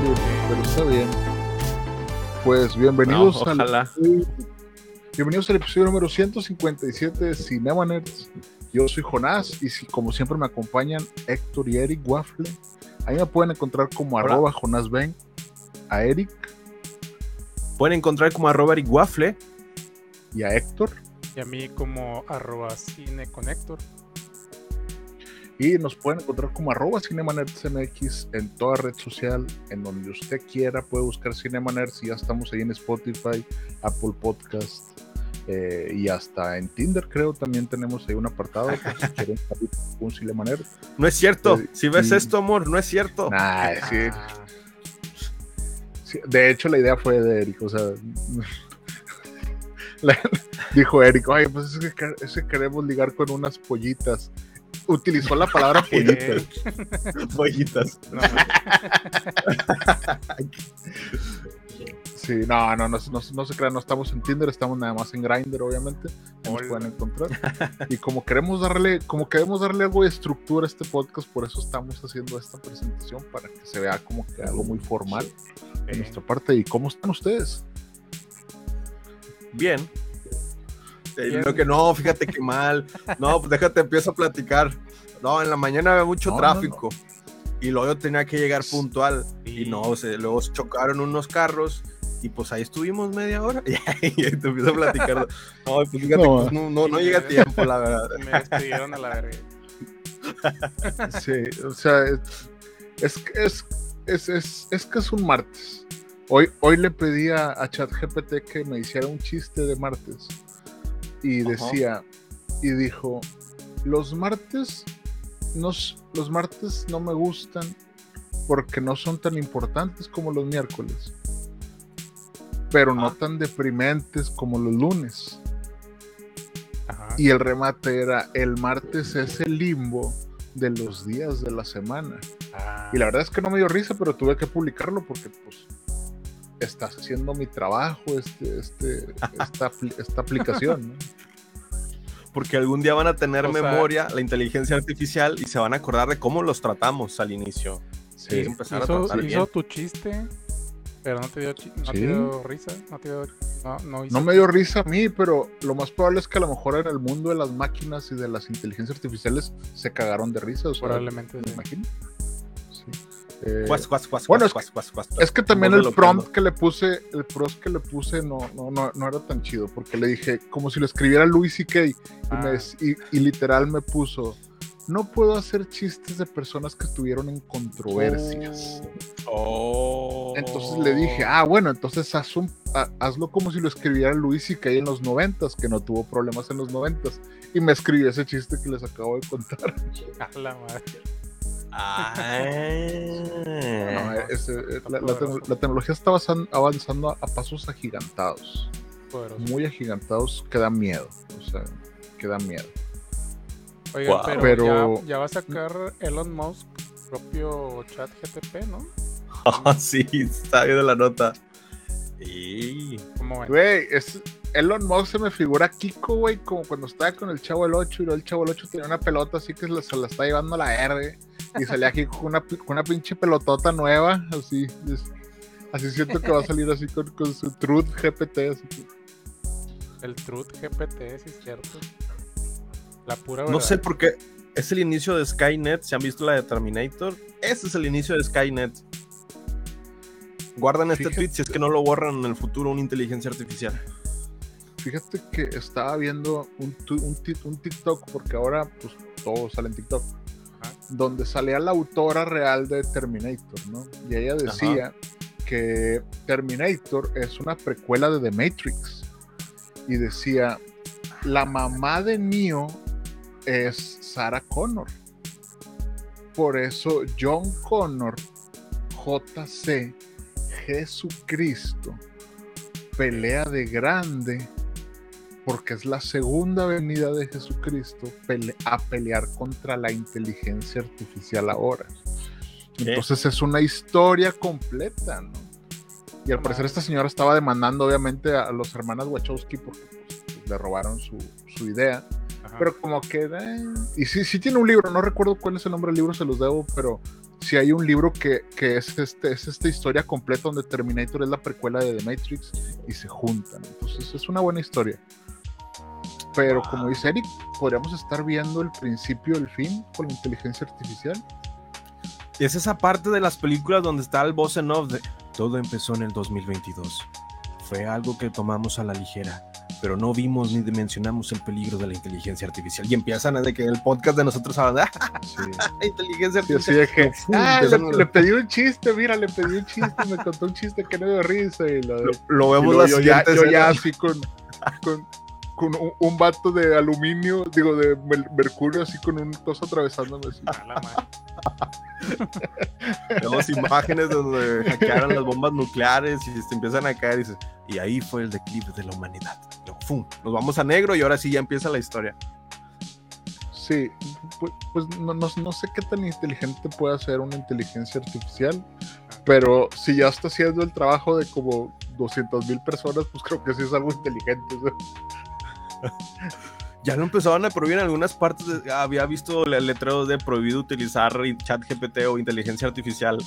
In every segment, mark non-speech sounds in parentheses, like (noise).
Pero está bien. Pues bienvenidos No, al bienvenidos al episodio número 157 de Cinema Nerds. Yo soy Jonás y si, como siempre me acompañan Héctor y Eric Waffle. Ahí me pueden encontrar como Hola. arroba Jonás Ben. A Eric Pueden encontrar como arroba Eric Waffle. y a Héctor. Y a mí como arroba cineconector. Y nos pueden encontrar como arroba Cinema Nerds MX en toda red social, en donde usted quiera, puede buscar Cinema Nerds y ya estamos ahí en Spotify, Apple Podcast eh, y hasta en Tinder creo también tenemos ahí un apartado por si (laughs) quieren salir con un Cinema Nerd. No es cierto. Sí, Si ves esto, amor, no es cierto. Nah, sí, Ah, sí, de hecho la idea fue de Eric, o sea, (laughs) dijo Eric, oye, pues es que- es que queremos ligar con unas pollitas. Utilizó la palabra (laughs) pollitas. Pollitas. (laughs) no, (laughs) Sí, no, no, no, no, no se crean, no estamos en Tinder, estamos nada más en Grindr, obviamente. Nos pueden encontrar. Y como queremos darle, como queremos darle algo de estructura a este podcast, por eso estamos haciendo esta presentación para que se vea como que algo muy formal de eh, nuestra parte. ¿Y cómo están ustedes? Bien. Eh, Bien. Lo que no, fíjate que mal. No, pues déjate, empiezo a platicar. No, en la mañana había mucho No, no, tráfico. Y luego yo tenía que llegar puntual. Sí. Y no, se, luego se chocaron unos carros. Y pues ahí estuvimos media hora. (laughs) Y ahí te empiezo a platicar. No, pues fíjate, No. pues, no, no, no llega tiempo, la verdad. (laughs) me despidieron a la verga. Sí, o sea, es, es, es, es, es que es un martes. Hoy, hoy le pedí a, a ChatGPT que me hiciera un chiste de martes. Y Ajá. decía, y dijo, los martes, los martes no me gustan porque no son tan importantes como los miércoles. Pero no tan deprimentes como los lunes. Ajá. Y el remate era, el martes es el limbo de los días de la semana. Ah, Y la verdad es que no me dio risa, pero tuve que publicarlo porque pues estás haciendo mi trabajo, este, este, (laughs) esta, esta aplicación. ¿no? Porque algún día van a tener O sea- memoria, la inteligencia artificial, y se van a acordar de cómo los tratamos al inicio. Sí. a hizo, hizo bien. tu chiste, pero no te dio, chi- no Sí. te dio risa. No, te dio, no, no, hizo No me dio risa a mí, pero lo más probable es que a lo mejor en el mundo de las máquinas y de las inteligencias artificiales se cagaron de risa. o sea, Probablemente me sí. imagino. Eh, bueno, es que también el prompt que le puse, el pros que le puse no, no, no, no era tan chido, porque le dije, como si lo escribiera Louis C.K. Y, Ah. des- y, y literal me puso, no puedo hacer chistes de personas que estuvieron en controversias. Oh. Entonces le dije, ah, bueno, entonces haz un- ha- hazlo como si lo escribiera Louis C.K. en los noventas, que no tuvo problemas en los noventas. Y me escribió ese chiste que les acabo de contar. (laughs) A la madre. No, Ah. ese- la, la tecno- la tecnología está avanzando, a- a pasos agigantados. Poderoso. muy agigantados que da miedo. O sea, que da miedo. Oigan, pero, Pero- Ya, ya va a sacar Elon Musk propio chat GTP, ¿no? Ah, (laughs) sí, está viendo la nota. Y ¿Cómo ven? Güey, es, Elon Musk se me figura Kiko, güey, como cuando estaba con el Chavo el 8 y luego el Chavo el 8 tenía una pelota así que se la, se la está llevando a la verde. Y salía Kiko con una, con una pinche pelotota nueva, así. es- así siento que va a salir así con, con su Truth GPT. Así que- El Truth GPT, sí es cierto. La pura no verdad. sé por qué. Es el inicio de Skynet. ¿Se han visto la de Terminator? Ese es el inicio de Skynet. Guardan este Fíjate. tweet si es que no lo borran en el futuro una inteligencia artificial. Fíjate que estaba viendo un, un, TikTok, porque ahora pues todo sale en TikTok, Ajá. donde salía la autora real de Terminator, ¿no? Y ella decía que Terminator es una precuela de The Matrix. Y decía, la mamá de Neo es Sarah Connor. Por eso John Connor, JC, Jesucristo pelea de grande porque es la segunda venida de Jesucristo pele- a pelear contra la inteligencia artificial ahora. Entonces es una historia completa, ¿no? Y al parecer esta señora estaba demandando obviamente a los hermanos Wachowski porque pues, le robaron su, su idea. Ajá. Pero como que... eh, y sí, sí tiene un libro, no recuerdo cuál es el nombre del libro, se los debo, pero sí hay un libro que, que es, este, es esta historia completa donde Terminator es la precuela de The Matrix y se juntan. Entonces es una buena historia. Pero como dice Eric, podríamos estar viendo el principio del fin con la inteligencia artificial. Es esa parte de las películas donde está el boss en off de todo empezó en el 2022. Fue algo que tomamos a la ligera, pero no vimos ni dimensionamos el peligro de la inteligencia artificial. Y empiezan a de que el podcast de nosotros Sí. de (laughs) inteligencia Sí, así artificial. de que, (laughs) Fu, "Ah, le, pedí un chiste, mira, le pedí un chiste, me contó un chiste que no dio risa y lo lo, lo Y vemos luego la yo, ya, yo así con, con, con un, un vato de aluminio, digo, de mer- mercurio, así con un cosa atravesándome. Así. Vemos (laughs) imágenes donde hackearon las bombas nucleares y se empiezan a caer y, ahí fue el declive de la humanidad. Luego, ¡fum! Nos vamos a negro y ahora sí ya empieza la historia. Sí, pues, pues no, no, no sé qué tan inteligente puede ser una inteligencia artificial, pero si ya está haciendo el trabajo de como 200 mil personas, pues creo que sí es algo inteligente. Ya lo empezaban a prohibir en algunas partes. de- había visto le- letreros de prohibido utilizar chat GPT o inteligencia artificial.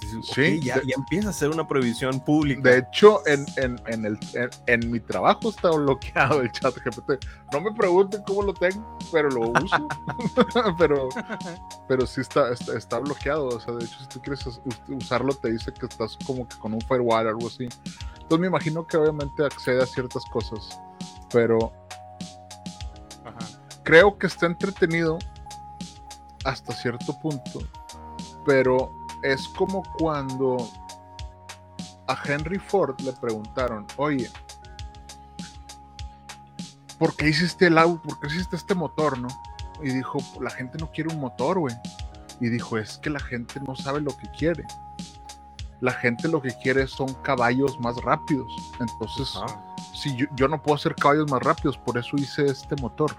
Dices, Sí, ya, de- ya empieza a ser una prohibición pública. De hecho, en, en, en, el, en, mi trabajo está bloqueado el chat GPT. No me pregunten cómo lo tengo, pero lo uso. (laughs) pero, pero sí está, está, está bloqueado. O sea, de hecho, si tú quieres us- usarlo, te dice que estás como que con un firewall o algo así. Entonces me imagino que obviamente accede a ciertas cosas. Pero Ajá. creo que está entretenido hasta cierto punto, pero es como cuando a Henry Ford le preguntaron, oye, ¿por qué hiciste el auto? ¿Por qué hiciste este motor, no? Y dijo, la gente no quiere un motor, güey. Y dijo, es que la gente no sabe lo que quiere. La gente lo que quiere son caballos más rápidos. Entonces, si yo, yo no puedo hacer caballos más rápidos, por eso hice este motor.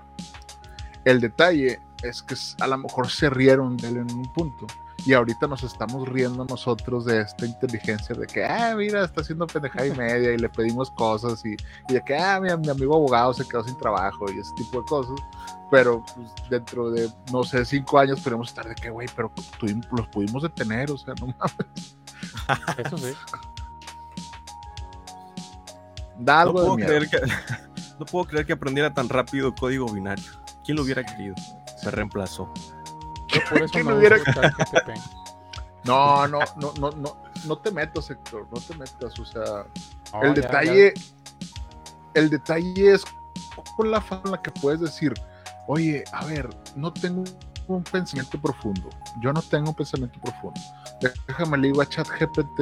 El detalle es que a lo mejor se rieron de él en un punto. Y ahorita nos estamos riendo nosotros de esta inteligencia de que, ah, mira, está haciendo pendejada y media y le pedimos cosas y, y de que, ah, mi, mi amigo abogado se quedó sin trabajo y ese tipo de cosas. Pero pues, dentro de, no sé, cinco años podemos estar de que, güey, pero tuvimos- los pudimos detener, o sea, no mames. Eso sí. Da No algo de puedo, miedo. creer que, (laughs) no puedo creer que aprendiera tan rápido código binario. ¿Quién lo hubiera querido? Se reemplazó. Yo por eso ¿Quién no hubiera-. No, no, no, no, no, no te metas, Héctor, no te metas, o sea, No, el ya- detalle, el detalle es con la forma en la que puedes decir, oye, a ver, no tengo un pensamiento profundo, yo no tengo un pensamiento profundo. Déjame le digo a ChatGPT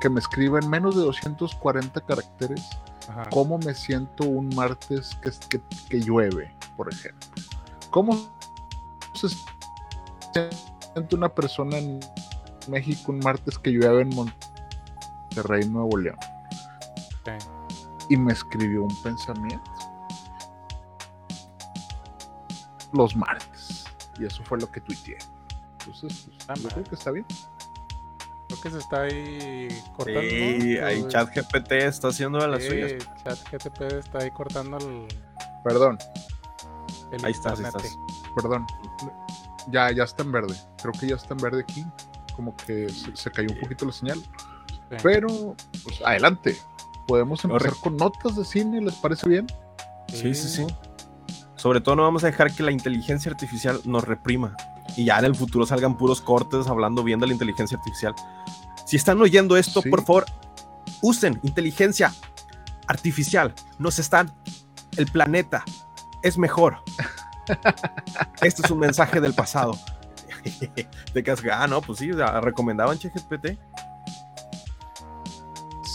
que me escriba en menos de 240 caracteres ajá. cómo me siento un martes que, que, que llueve, por ejemplo. ¿Cómo se siente una persona en México un martes que llueve en Monterrey, Nuevo León? Y me escribió un pensamiento. Los martes. Y eso fue lo que tuiteé. Entonces, pues, Ah, yo creo que está bien. Creo que se está ahí cortando. Sí, ¿no? ahí Pues, chat GPT está haciendo de las sí, suyas. ChatGPT está ahí cortando el, Perdón, el Ahí estás, ahí estás. perdón. Ya, ya está en verde. Creo que ya está en verde aquí. Como que se, se cayó un poquito la señal. Sí. Pero, pues adelante. Podemos empezar con notas de cine, ¿les parece bien? Sí, sí, sí. Sobre todo no vamos a dejar que la inteligencia artificial nos reprima y ya en el futuro salgan puros cortes hablando bien de la inteligencia artificial. Si están oyendo esto, Sí. por favor, usen inteligencia artificial. Nos están, el planeta es mejor. (laughs) Este es un mensaje del pasado. (laughs) De que, ah, no, pues sí, recomendaban ChatGPT.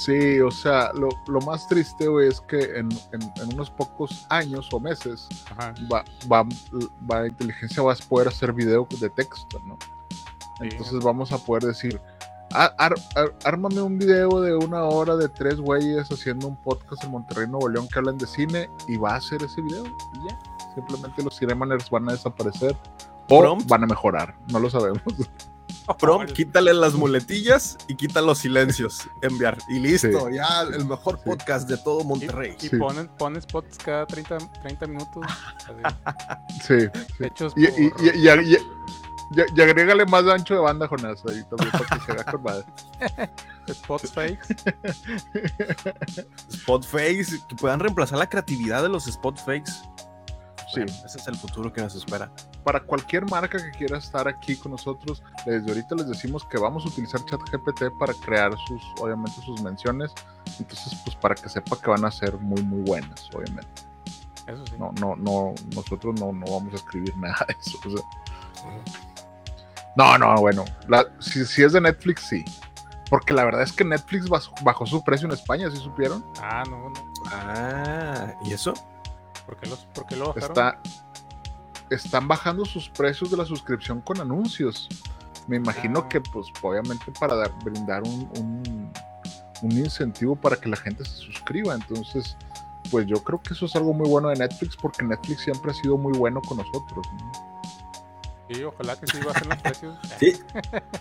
Sí, o sea, lo, lo más triste, güey, es que en, en- en unos pocos años o meses va, va, va- la inteligencia va a poder hacer video de texto, ¿no? Sí. Entonces vamos a poder decir, Ar- ar- ar- ármame un video de una hora de tres güeyes haciendo un podcast en Monterrey, Nuevo León que hablan de cine y va a hacer ese video y ya. Simplemente los Cinemaners van a desaparecer o Prompt. van a mejorar, no lo sabemos. (laughs) Prom, quítale las muletillas y quita los silencios. Enviar. Y listo, Sí. ya el mejor Sí. podcast de todo Y, Monterrey. y Sí. ponen, ponen spots cada 30, 30 minutos. así, Sí, sí. hechos Y, y, por- y, y, y- y- y agrégale más ancho de banda, Jonás, ahí también para que se vea con madre. (laughs) spots fakes. Spot fakes, que puedan reemplazar la creatividad de los spot fakes. Sí. Bueno, ese es el futuro que nos espera. para cualquier marca que quiera estar aquí con nosotros, desde ahorita les decimos que vamos a utilizar ChatGPT para crear sus, obviamente, sus menciones. Entonces, pues para que sepa que van a ser muy, muy buenas, obviamente. Eso sí. No, no, no, nosotros no, no vamos a escribir (laughs) nada de eso. o sea. No, no, bueno, la- si, si es de Netflix, sí. Porque la verdad es que Netflix bajó, bajó su precio en España, ¿sí supieron? Ah, no, no. Ah, ¿y eso? ¿Por qué, los, por qué lo bajaron? Está, están bajando sus precios de la suscripción con anuncios. Me imagino Ah. que, pues, obviamente para dar- brindar un, un, un incentivo para que la gente se suscriba. Entonces, pues yo creo que eso es algo muy bueno de Netflix porque Netflix siempre ha sido muy bueno con nosotros. ¿no? Sí, ojalá que (laughs) sí.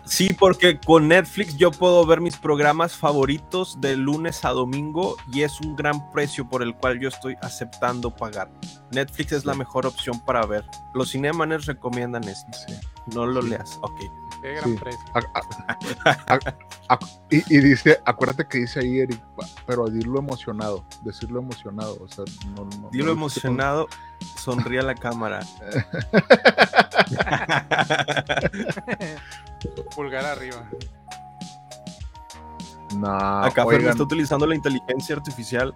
Sí, porque con Netflix yo puedo ver mis programas favoritos de lunes a domingo y es un gran precio por el cual yo estoy aceptando pagar. Netflix es la mejor opción para ver. Los cinemanes recomiendan esto. Sí. No lo Sí. leas. Ok. Qué gran Sí. precio. A- a- a- a- y, y dice, acuérdate que dice ahí Eric, pero decirlo emocionado, decirlo emocionado, o sea, no, no- Dilo no- emocionado, sonríe a la cámara. (laughs) (laughs) Pulgar arriba. No, Acá Fer oigan, está utilizando la inteligencia artificial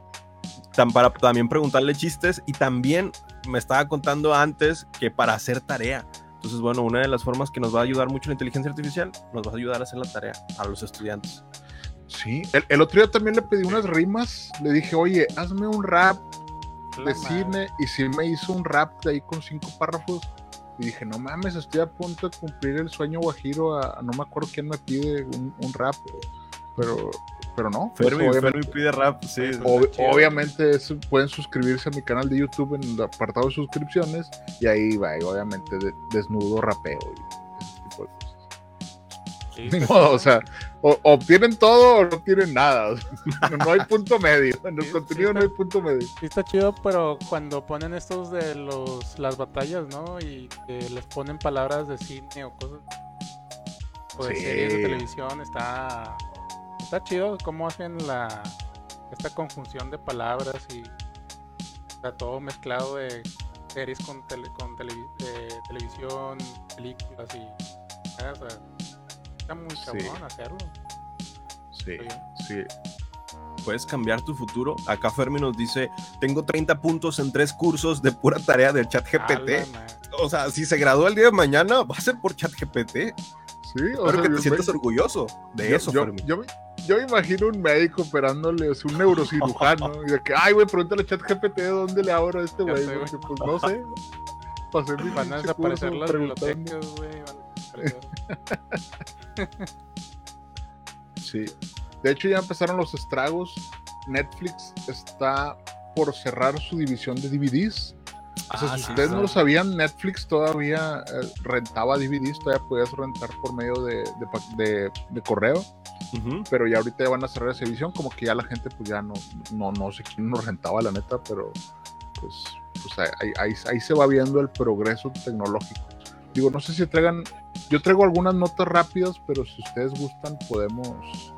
tan para también preguntarle chistes y también me estaba contando antes que para hacer tarea. Entonces, bueno, una de las formas que nos va a ayudar mucho la inteligencia artificial nos va a ayudar a hacer la tarea a los estudiantes. Sí, el, el otro día también le pedí unas rimas, le dije, oye, hazme un rap La de madre. cine y sí me hizo un rap de ahí con cinco párrafos y dije, no mames, estoy a punto de cumplir el sueño guajiro, a, a- no me acuerdo quién me pide un, un rap, pero, pero no, pues, Fermi, obviamente, Fermi pide rap, sí. ob- Está chido. obviamente es- pueden suscribirse a mi canal de YouTube en el apartado de suscripciones y ahí va, y obviamente de- desnudo, rapeo y ese tipo de cosas. Sí, Ni está modo, o sea, o, o tienen todo o no tienen nada. o sea, (laughs) no, no hay punto medio. En el Sí, contenido sí, no hay punto medio. Sí está chido, pero cuando ponen estos de los las batallas, ¿no? Y que les ponen palabras de cine o cosas o de Sí. series de televisión, está está chido cómo hacen la esta conjunción de palabras y está todo mezclado de series con tele- con de televisión, películas y o sea, está muy Sí. cabrón hacerlo. Sí, sí. Puedes cambiar tu futuro. Acá Fermi nos dice, tengo 30 puntos en tres cursos de pura tarea del chat GPT. O sea, si se gradúa el día de mañana, va a ser por chat GPT. Sí, o Espero sea, que te sientas orgulloso de yo, eso, yo, Fermi. yo me- yo imagino un médico operándole, un neurocirujano, y de que, ay, güey, pregúntale a ChatGPT dónde le abro a este güey, pues no sé. Pasé mi Van a desaparecer las bibliotecas, güey. Sí. De hecho, ya empezaron los estragos. Netflix está por cerrar su división de DVDs. O sea, Ah, si sí, ustedes sí. no lo sabían, Netflix todavía eh, rentaba DVDs, todavía podías rentar por medio de, de de- de correo, Ujú. pero ya ahorita ya van a cerrar esa división, como que ya la gente pues ya no, no, no sé quién nos rentaba la neta, pero pues, pues ahí, ahí, ahí se va viendo el progreso tecnológico. Digo, no sé si traigan, yo traigo algunas notas rápidas, pero si ustedes gustan podemos,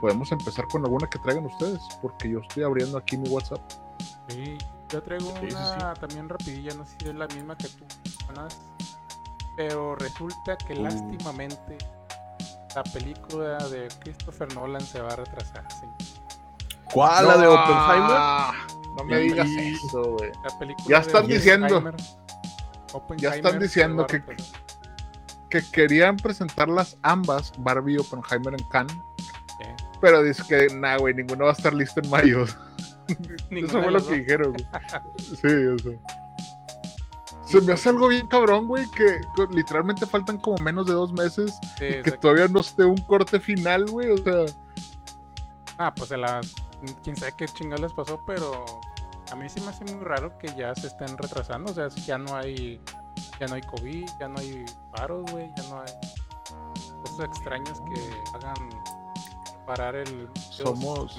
podemos empezar con alguna que traigan ustedes, porque yo estoy abriendo aquí mi WhatsApp. Sí, yo traigo Sí, sí, una también rapidilla, no sé si es la misma que tú, Jonás, pero resulta que Uh. lástimamente la película de Christopher Nolan se va a retrasar. sí. ¿Cuál? ¿La de Oppenheimer? No me digas eso, güey. La película Ya de están diciendo. Oppenheimer están diciendo que-. Que querían presentarlas ambas, Barbie y Oppenheimer en Cannes, pero dice que, nah, güey, ninguna va a estar lista en mayo. (laughs) Eso fue lo que dijeron, güey. (laughs) Sí, o sea. Se me hace algo bien cabrón, güey, que que literalmente faltan como menos de dos meses Sí, y que todavía no esté un corte final, güey. O sea, Ah, pues se la. Quién sabe qué chingados les pasó, pero a mí sí me hace muy raro que ya se estén retrasando. O sea, ya no hay. Ya no hay COVID, ya no hay paros, güey, ya no hay cosas extrañas que hagan parar el. Somos-.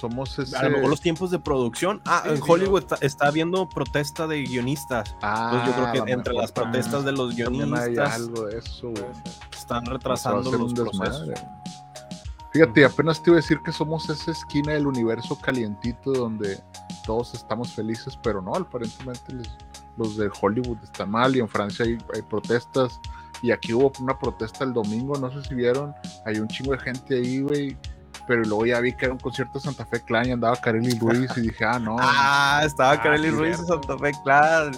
Somos ese. A lo mejor los tiempos de producción. Ah, Sí, en sí, Hollywood no. está, está habiendo protesta de guionistas. Ah, Entonces yo creo que entre las protestas de los también hay guionistas algo de eso, güey. Puede ser. están retrasando los procesos. Fíjate, apenas te iba a decir que somos esa esquina del universo calientito donde todos estamos felices, pero no, aparentemente les- los de Hollywood están mal y en Francia hay, hay protestas. Y aquí hubo una protesta el domingo, no sé si vieron, hay un chingo de gente ahí, güey. Pero luego ya vi que era un concierto de Santa Fe Clan y andaba Kareli (laughs) Ruiz y dije, ah, no. Ah, estaba Ah, Kareli Ruiz en. Santa Fe Clan.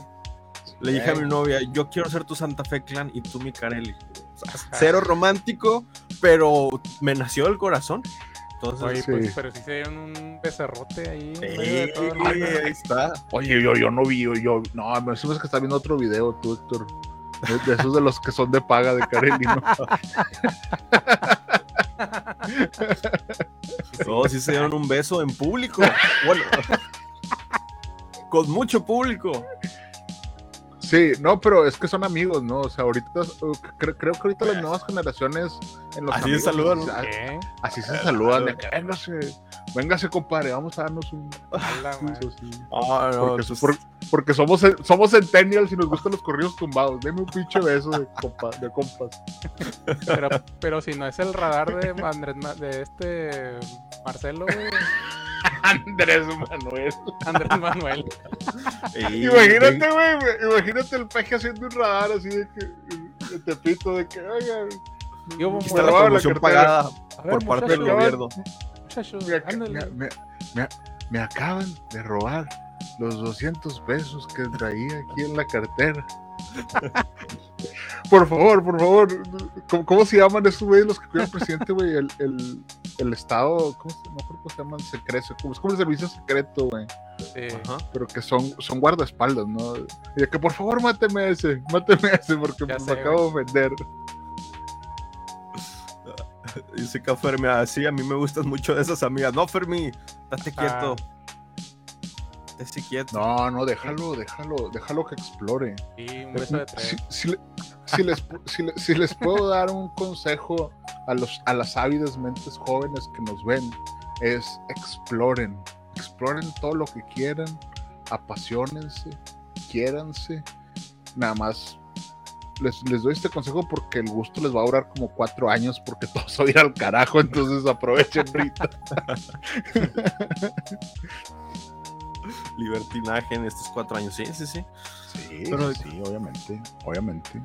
Le dije a mi novia, yo quiero ser tu Santa Fe Clan y tú mi Kareli. O sea, cero romántico, pero me nació del corazón. Entonces, Oye, Sí. pues, pero sí se dieron un becerrote ahí. sí, el ahí está. Oye, yo, yo no vi, yo, yo no, me parece que está viendo otro video tú, Héctor. De, de esos de los que son de paga de Kareli, ¿no? (laughs) (laughs) Todos sí se dieron un beso en público. Bueno, (laughs) con mucho público. Sí, no, pero es que son amigos, ¿no? O sea, ahorita, uh, cre- creo que ahorita las nuevas generaciones en los Así amigos, se saludan. Así se saludan, de véngase, véngase, compadre, vamos a darnos un... (laughs) A la madre. Sí. Ah, no, Porque, pues, por- porque somos, somos centennials y nos gustan los corridos tumbados. Deme un pinche beso de, compa- de compas. Pero, pero si no es el radar de (laughs) Andrés Ma- de este Marcelo, güey. (laughs) Andrés Manuel. Andrés Manuel. Imagínate, güey, imagínate el peje haciendo un radar así de que, de tepito, de que, oiga, Yo, está la promoción pagada ver, por parte del gobierno. me- me acaban de robar los 200 pesos que traía aquí en la cartera. (laughs) por favor, por favor. ¿Cómo, cómo se llaman esos güeyes los que cuidan al presidente, güey? El, el, el Estado, ¿cómo se, no creo cómo se llaman? Secreto. Como, es como el servicio secreto, güey. Sí. Ajá. Pero que son, son guardaespaldas, ¿no? Y de que por favor máteme a ese, máteme a ese porque Ya me sé, acabo de ofender. (laughs) Dice que Fermi, así a mí me gustan mucho de esas amigas. No, Fermi, date quieto. Date quieto. No, no, déjalo, déjalo, déjalo que explore. Y un beso de Si, tres. si le- si les, si le- si les puedo dar un consejo a, los, a las ávidas mentes jóvenes que nos ven, es exploren. Exploren todo lo que quieran, apasionense, quiéranse. Nada más les, les doy este consejo porque el gusto les va a durar como cuatro años porque (laughs) todo se va a ir al carajo, entonces aprovechen ahorita. (laughs) Libertinaje en estos cuatro años. Sí, sí, sí. Sí, Pero- sí, obviamente, obviamente.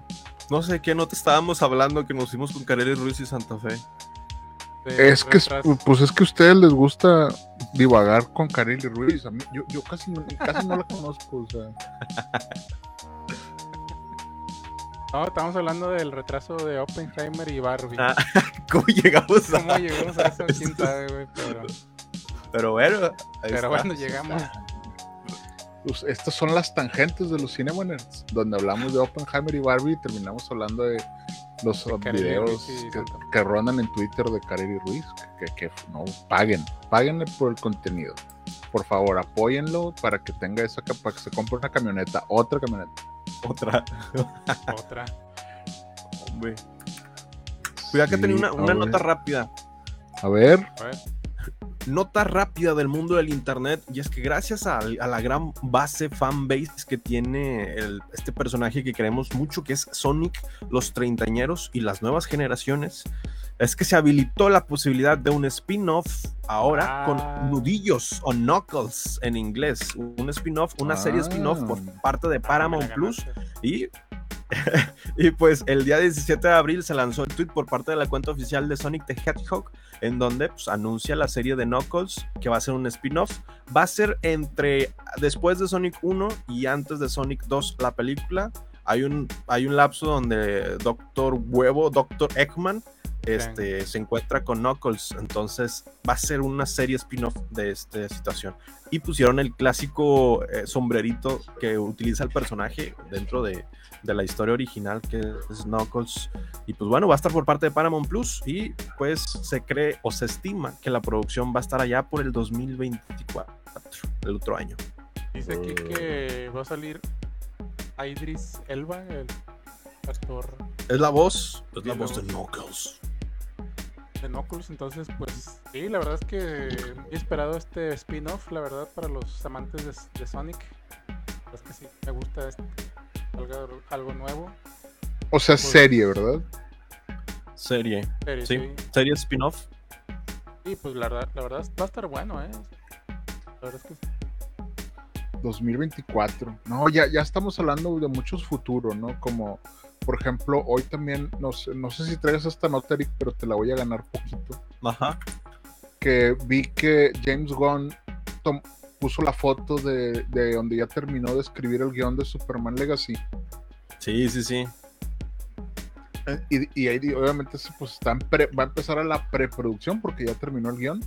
No sé qué no te estábamos hablando que nos fuimos con Kareli Ruiz y Santa Fe. De Es que, pues es que a ustedes les gusta divagar con Kareli Ruiz. A mí, yo, yo casi, no- casi no la (laughs) conozco. O sea, (laughs) No, estamos hablando del retraso de Oppenheimer y Barbie. Ah, (laughs) ¿Cómo llegamos a ¿Cómo llegamos a eso? ¿Quién sabe, güey? Pero, Pero bueno, ahí pero está. bueno, llegamos. Pues, estas son las tangentes de los Cinema Nerds, donde hablamos de Oppenheimer y Barbie y terminamos hablando de los De videos y que, que rondan en Twitter de Kareli Ruiz. Que, que- que no paguen, páguenle por el contenido. Por favor, apóyenlo para que tenga esa capa- para que se compre una camioneta, otra camioneta. Otra. (laughs) Otra. Hombre. Cuidado que tenía una, una nota rápida. A ver, A ver, Nota rápida del mundo del internet. Y es que gracias a, a la gran base fanbase que tiene el- este personaje que queremos mucho, que es Sonic, los treintañeros y las nuevas generaciones, es que se habilitó la posibilidad de un spin-off ahora Ah. con nudillos o knuckles en inglés. Un spin-off, una serie Ah. spin-off por parte de ah, Paramount Plus. Y, (laughs) y pues el día 17 de abril se lanzó el tweet por parte de la cuenta oficial de Sonic the Hedgehog, en donde pues, anuncia la serie de Knuckles, que va a ser un spin-off. Va a ser entre después de Sonic 1 y antes de Sonic 2 la película. Hay un, hay un lapso donde Doctor Huevo, Doctor Eggman, este, se encuentra con Knuckles. Entonces va a ser una serie spin-off de esta situación. Y pusieron el clásico eh, sombrerito que utiliza el personaje dentro de, de la historia original que es Knuckles. Y pues bueno, va a estar por parte de Paramount Plus y pues se cree o se estima que la producción va a estar allá por el 2024, el otro año. Dice aquí que va a salir Idris Elba, el actor Es la voz, es la voz de Knuckles. de Knuckles. Entonces, pues sí, la verdad es que he esperado este spin-off, la verdad, para los amantes de, de Sonic. La verdad es que sí, me gusta este, algo, algo nuevo. O sea, Pues- serie, ¿verdad? Serie, Serie, sí, sí. serie spin-off. Sí, pues la verdad, la verdad va a estar bueno, ¿eh? La verdad es que sí. 2024. No, ya, ya estamos hablando de muchos futuros, ¿no? Como, por ejemplo, hoy también, no sé, no sé si traes esta nota, Eric, pero te la voy a ganar poquito. Ajá. Que vi que James Gunn tom- puso la foto de, de donde ya terminó de escribir el guion de Superman Legacy. Sí, sí, sí. Eh, Y, y ahí obviamente pues, está en pre- va a empezar a la preproducción porque ya terminó el guion.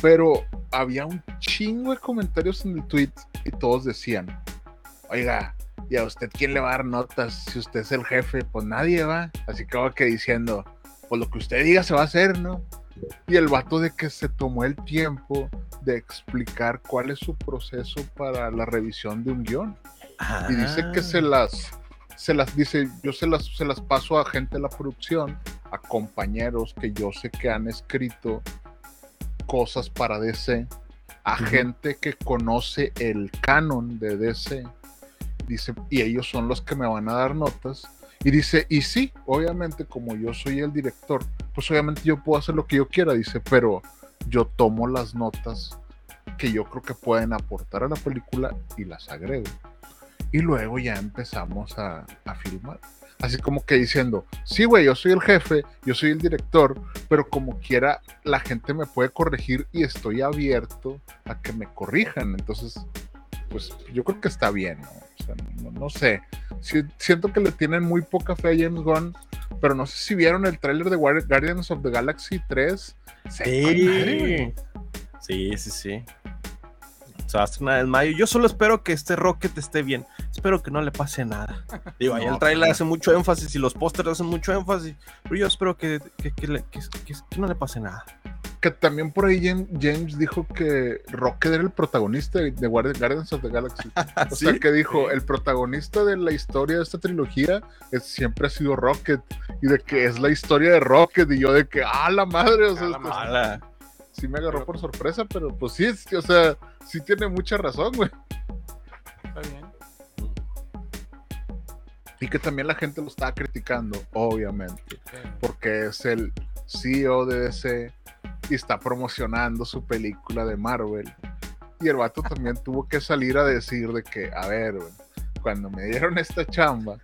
Pero había un chingo de comentarios en el tweet y todos decían, oiga, ¿y a usted quién le va a dar notas? Si usted es el jefe, pues nadie va. Así que va que diciendo, pues lo que usted diga se va a hacer, ¿no? Y el vato de que se tomó el tiempo de explicar cuál es su proceso para la revisión de un guion. Y dice que se las, se las dice, yo se las, se las paso a gente de la producción, a compañeros que yo sé que han escrito cosas para DC, a gente que conoce el canon de DC, dice, y ellos son los que me van a dar notas. Y dice, y sí, obviamente como yo soy el director, pues obviamente yo puedo hacer lo que yo quiera, dice, pero yo tomo las notas que yo creo que pueden aportar a la película y las agrego. Y luego ya empezamos a, a filmar. Así como que diciendo, sí, güey, yo soy el jefe, yo soy el director, pero como quiera, la gente me puede corregir y estoy abierto a que me corrijan. Entonces, pues yo creo que está bien, ¿no? O sea, no, no sé. Siento que le tienen muy poca fe a James Gunn, pero no sé si vieron el tráiler de Guar- Guardians of the Galaxy 3. Se con madre, güey. Sí, sí, sí, sí. Se va a estrenar en mayo. Yo solo espero que este Rocket esté bien. Espero que no le pase nada. Digo, ahí el trailer hace mucho énfasis y los pósters hacen mucho énfasis. Pero yo espero que- que- que no le pase nada. Que también por ahí Jam- James dijo que Rocket era el protagonista de Guardi- Guardians of the Galaxy. (laughs) O sea, que dijo, el protagonista de la historia de esta trilogía es, siempre ha sido Rocket. Y de que es la historia de Rocket. Y yo de que, ah, la madre. O sea, A la esto- madre. Ala. sí me agarró por sorpresa, pero pues sí, es- o sea, sí tiene mucha razón, güey. Está bien. Y que también la gente lo estaba criticando, obviamente. Porque es el CEO de DC y está promocionando su película de Marvel. Y el vato también (laughs) tuvo que salir a decir de que, a ver, cuando me dieron esta chamba,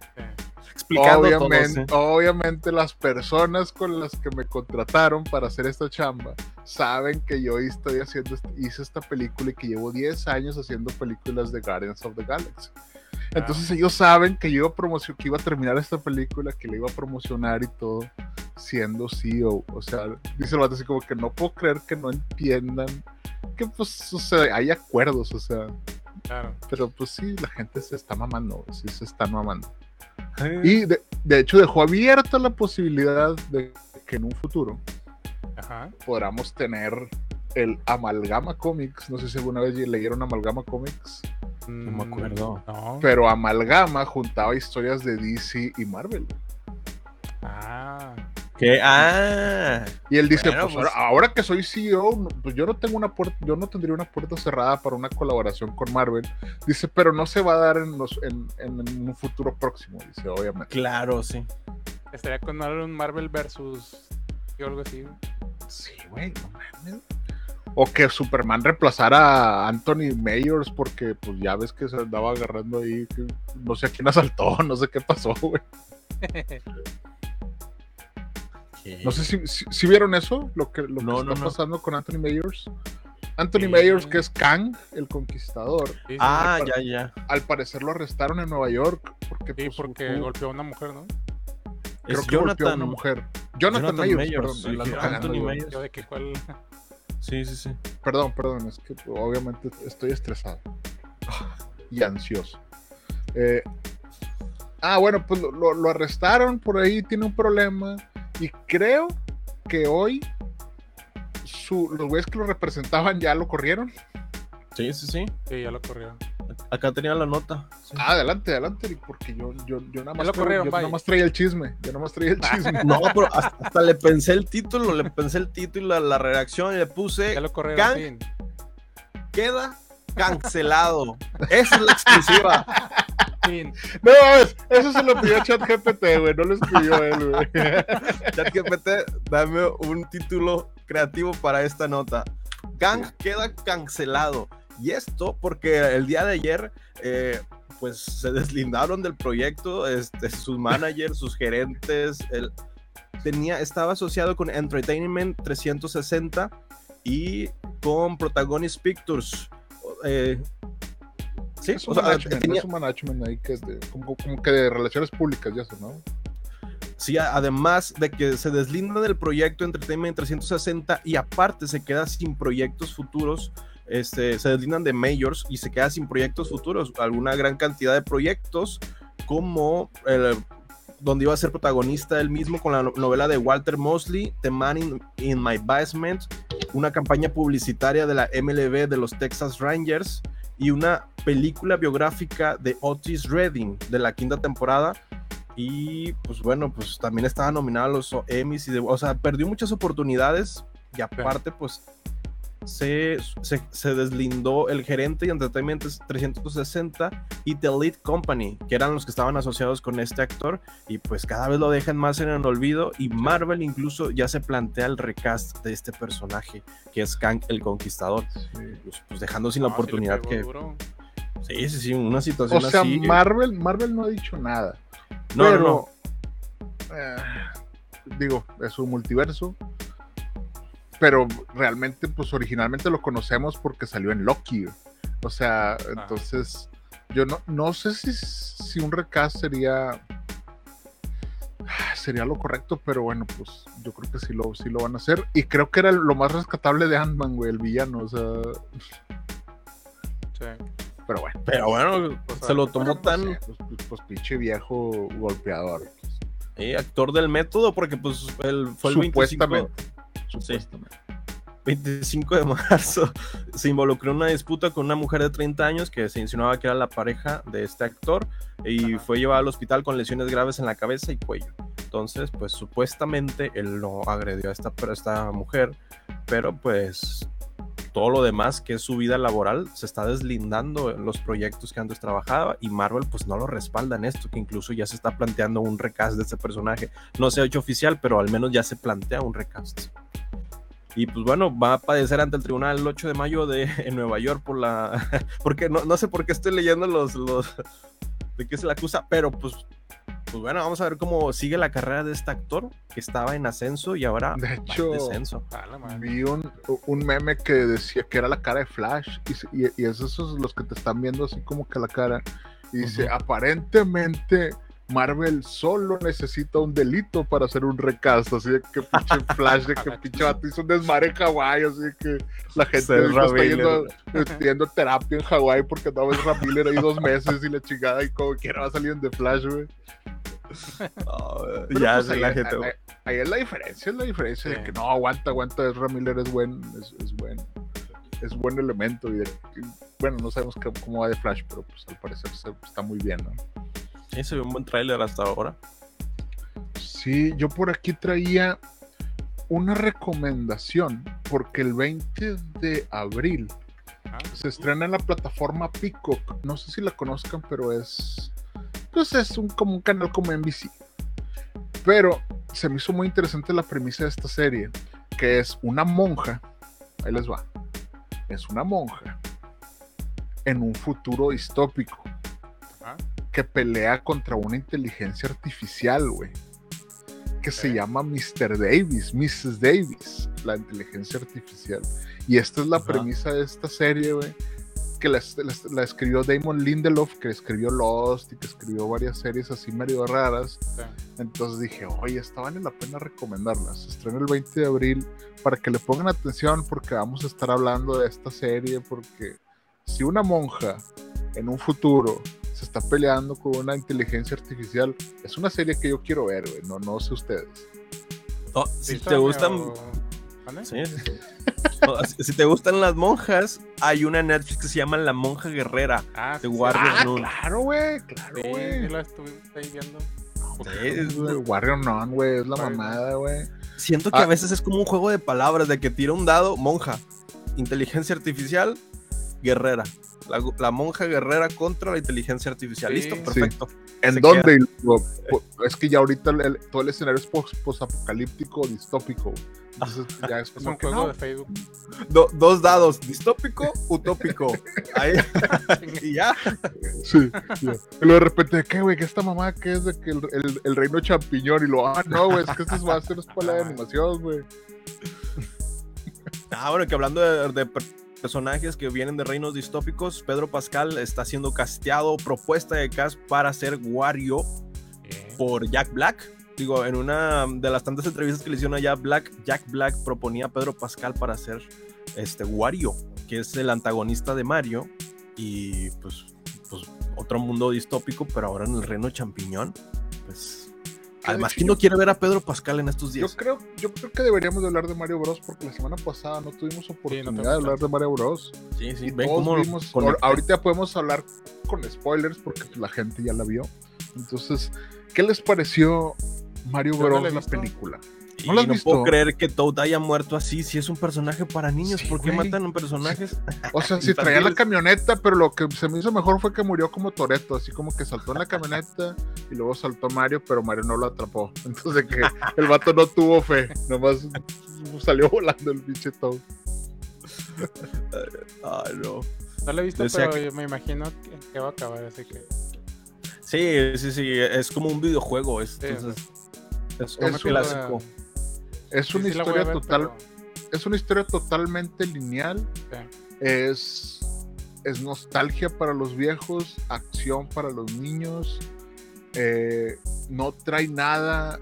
todo. obviamente, ¿sí? obviamente las personas con las que me contrataron para hacer esta chamba saben que yo estoy haciendo, hice esta película y que llevo 10 años haciendo películas de Guardians of the Galaxy. Entonces ellos saben que yo iba a que iba a terminar esta película, que la iba a promocionar y todo, siendo CEO. O sea, dice el vato así como que no puedo creer que no entiendan que pues, o sea, hay acuerdos, o sea, claro. pero pues sí, la gente se está mamando, sí se están mamando. Eh, Y de, de hecho dejó abierta la posibilidad de que en un futuro Ajá. podamos tener el Amalgama Comics. No sé si alguna vez leyeron Amalgama Comics, No me acuerdo. Mm, No. pero Amalgama juntaba historias de DC y Marvel. Ah. ¿Qué? Ah. Y él dice, Bueno, pues, pues- ahora, ahora que soy CEO, pues yo no tengo una puerta, yo no tendría una puerta cerrada para una colaboración con Marvel. Dice, pero no se va a dar en, los, en, en un futuro próximo, dice, obviamente. Claro, sí. Estaría con Marvel, Marvel versus y algo así. Sí, güey, no mames. O que Superman reemplazara a Anthony Mayors porque pues ya ves que se andaba agarrando ahí, que no sé a quién asaltó, (laughs) no sé qué pasó, güey. No sé si, si, si vieron eso, lo que, lo que No, está no, pasando con Anthony Mayors. Anthony Sí. Mayors, que es Kang, el conquistador, Sí, sí, Ah, ya, ya. al parecer lo arrestaron en Nueva York porque, sí, pues, porque golpeó a una mujer, ¿no? Creo Es que golpeó a Jonathan. una mujer. Jonathan, Mayors, Mayors, perdón. sí, Anthony Mayors. Yo de que cuál. Sí, sí, sí. Perdón, perdón, es que obviamente estoy estresado (laughs) y ansioso. Eh, ah, bueno, pues lo, lo- arrestaron por ahí, tiene un problema y creo que hoy su- los güeyes que lo representaban ya lo corrieron. Sí, sí, sí. Sí, ya lo corrió. Acá tenía la nota. sí. Ah, adelante, adelante, porque yo, yo, yo nada más corrieron, yo bye. nada más traía el chisme, yo nada más traía el (laughs) chisme. No, pero hasta, hasta le pensé el título, le pensé el título, la, la redacción y le puse Ya lo corrieron. Queda cancelado. Esa es la exclusiva. Fin. No, es- eso se lo pidió ChatGPT, güey, no lo escribió él, güey. (laughs) ChatGPT, dame un título creativo para esta nota. Gang queda cancelado. Y esto porque el día de ayer, eh, pues se deslindaron del proyecto, este, sus managers, sus gerentes, el, tenía, estaba asociado con Entertainment 360 y con Protagonist Pictures. Eh, sí, Es o un, sea, management, tenía- es un management ahí que es de, como, como que de relaciones públicas y eso, ¿no? Sí, además de que se deslinda del proyecto Entertainment 360 y aparte se queda sin proyectos futuros, este, se deslindan de Majors y se queda sin proyectos futuros, alguna gran cantidad de proyectos como el, donde iba a ser protagonista él mismo con la no- novela de Walter Mosley, The Man in, in My Basement, una campaña publicitaria de la MLB de los Texas Rangers y una película biográfica de Otis Redding de la quinta temporada. Y pues bueno, pues también estaba nominado a los Emmys y de, o sea, perdió muchas oportunidades y aparte pues se, se, se deslindó el gerente de Entertainment 360 y The Lead Company, que eran los que estaban asociados con este actor y pues cada vez lo dejan más en el olvido y Marvel incluso ya se plantea el recast de este personaje que es Kang el Conquistador, pues, pues, dejando sin la No, le oportunidad que... duro. Sí, sí, sí, una situación O sea, así. Marvel, Marvel no ha dicho nada. no, no, no. eh, digo, es un multiverso. Pero realmente, pues originalmente lo conocemos porque salió en Loki. O sea, entonces, yo no, no sé si, si un recast sería (sighs) sería lo correcto, pero bueno, pues yo creo que sí lo, sí lo van a hacer. Y creo que era lo más rescatable de Ant-Man, güey, el villano. O sea, Sí. pero bueno. Pero bueno, Pues, se lo tomó Pues, tan pues, pues, pues, pinche viejo golpeador. eh, actor del método porque pues él fue el 25, Supuestamente. Supuestamente. 25 de (laughs) marzo se involucró en una disputa con una mujer de 30 años que se insinuaba que era la pareja de este actor y Ajá. fue llevada al hospital con lesiones graves en la cabeza y cuello. Entonces, pues supuestamente él no agredió a esta, a esta mujer, pero pues todo lo demás que es su vida laboral se está deslindando en los proyectos que antes trabajaba y Marvel pues no lo respalda en esto, que incluso ya se está planteando un recast de este personaje. No se ha hecho oficial, pero al menos ya se plantea un recast. Y pues bueno, va a padecer ante el tribunal el 8 de mayo de (laughs) en Nueva York por la... (laughs) Porque no, no sé por qué estoy leyendo los, los... de qué se le acusa, pero pues... Pues bueno, vamos a ver cómo sigue la carrera de este actor que estaba en ascenso y ahora De va en hecho, descenso. Vi un, un meme que decía que era la cara de Flash y, y, y es esos los que te están viendo así como que la cara. Y dice, Ujú. aparentemente Marvel solo necesita un delito para hacer un recast. Así de que pinche (laughs) Flash, de que pinche vato hizo un desmadre en Hawái. Así de que la gente está yendo, a terapia en Hawái porque andaba Ezra Miller ahí dos meses y la chingada y como quiera va a salir en The Flash, güey. Ya pues, ahí, la gente. ahí- ahí es la diferencia, es la diferencia Sí. de que no, aguanta, aguanta, Ezra Miller es buen, es, es buen, es buen elemento y de- y, bueno, no sabemos cómo va de Flash, pero pues al parecer se- está muy bien, ¿no? Sí, se ve un buen tráiler hasta ahora. Sí, yo por aquí traía una recomendación porque el 20 de abril Ah, se estrena en la plataforma Peacock. No sé si la conozcan, pero es. Pues es un, como un canal como NBC. Pero se me hizo muy interesante la premisa de esta serie, que es una monja. Ahí les va. Es una monja en un futuro distópico. Que pelea contra una inteligencia artificial, güey. Que se llama Mr. Davis, Mrs. Davis, la inteligencia artificial. Y esta es la premisa de esta serie, güey. que la, la- la escribió Damon Lindelof, que escribió Lost y que escribió varias series así medio raras. Entonces dije, oye, esta vale la pena recomendarla. Se estrena el 20 de abril para que le pongan atención porque vamos a estar hablando de esta serie. Porque si una monja en un futuro se está peleando con una inteligencia artificial, es una serie que yo quiero ver, güey. No, no sé ustedes. Oh, si te gustan. Sí, sí, sí. No, si- si te gustan las monjas, hay una Netflix que se llama La Monja Guerrera. Ah, de. Warrior Ah, Nun. claro, güey, claro, güey. sí la estuve ahí viendo. Es- Güey, Warrior Non, güey, es la Warrior mamada, güey. Siento que Ah. a veces es como un juego de palabras de que tira un dado, monja, inteligencia artificial, guerrera. La, la monja guerrera contra la inteligencia artificial. Sí. Listo, Sí. perfecto. ¿En Se dónde? Es que ya ahorita el- el- todo el escenario es pos- posapocalíptico, distópico. Entonces ya es Es como un que juego no. de Facebook. Do- dos dados, distópico, utópico. Ahí. (laughs) y ya. Sí. Y luego de repente, ¿qué, güey? ¿Qué esta mamá que es de que el, el- el reino champiñón? Y lo, ah, no, güey, es que esto va a ser escuela de Ah. animación, güey. Ah, bueno, que hablando de, personajes que vienen de reinos distópicos, Pedro Pascal está siendo casteado, propuesta de cast para ser Wario por Jack Black. Digo, en una de las tantas entrevistas que le hicieron a Jack Black, Jack Black proponía a Pedro Pascal para ser este Wario, que es el antagonista de Mario. Y pues, pues otro mundo distópico, pero ahora en el reino champiñón. Pues. Además, ¿quién no quiere ver a Pedro Pascal en estos Yo días? creo, yo creo que deberíamos de hablar de Mario Bros. porque la semana pasada no tuvimos oportunidad de hablar de Mario Bros. Sí, sí, Y ven cómo vimos, ahorita podemos hablar con spoilers porque la gente ya la vio. Entonces, ¿qué les pareció Mario Yo no Bros. la la película? Y ¿No lo no visto? puedo creer que Toad haya muerto así, si es un personaje para niños, Sí, ¿por qué güey. matan a personajes? O sea, (laughs) si traía la camioneta, pero lo que se me hizo mejor fue que murió como Toreto, así como que saltó en la camioneta y luego saltó Mario, pero Mario no lo atrapó. (laughs) Entonces que el vato no tuvo fe, nomás salió volando el pinche Toad. (laughs) Ay, no. No la he visto, Decía pero yo me imagino que, que va a acabar, así que. Sí, sí, sí, es como un videojuego, es, Sí, entonces, es Es un una- clásico. Es Sí, una sí historia ver, total, pero- es una historia totalmente lineal. Sí. Es, es nostalgia para los viejos, acción para los niños. eh, no trae nada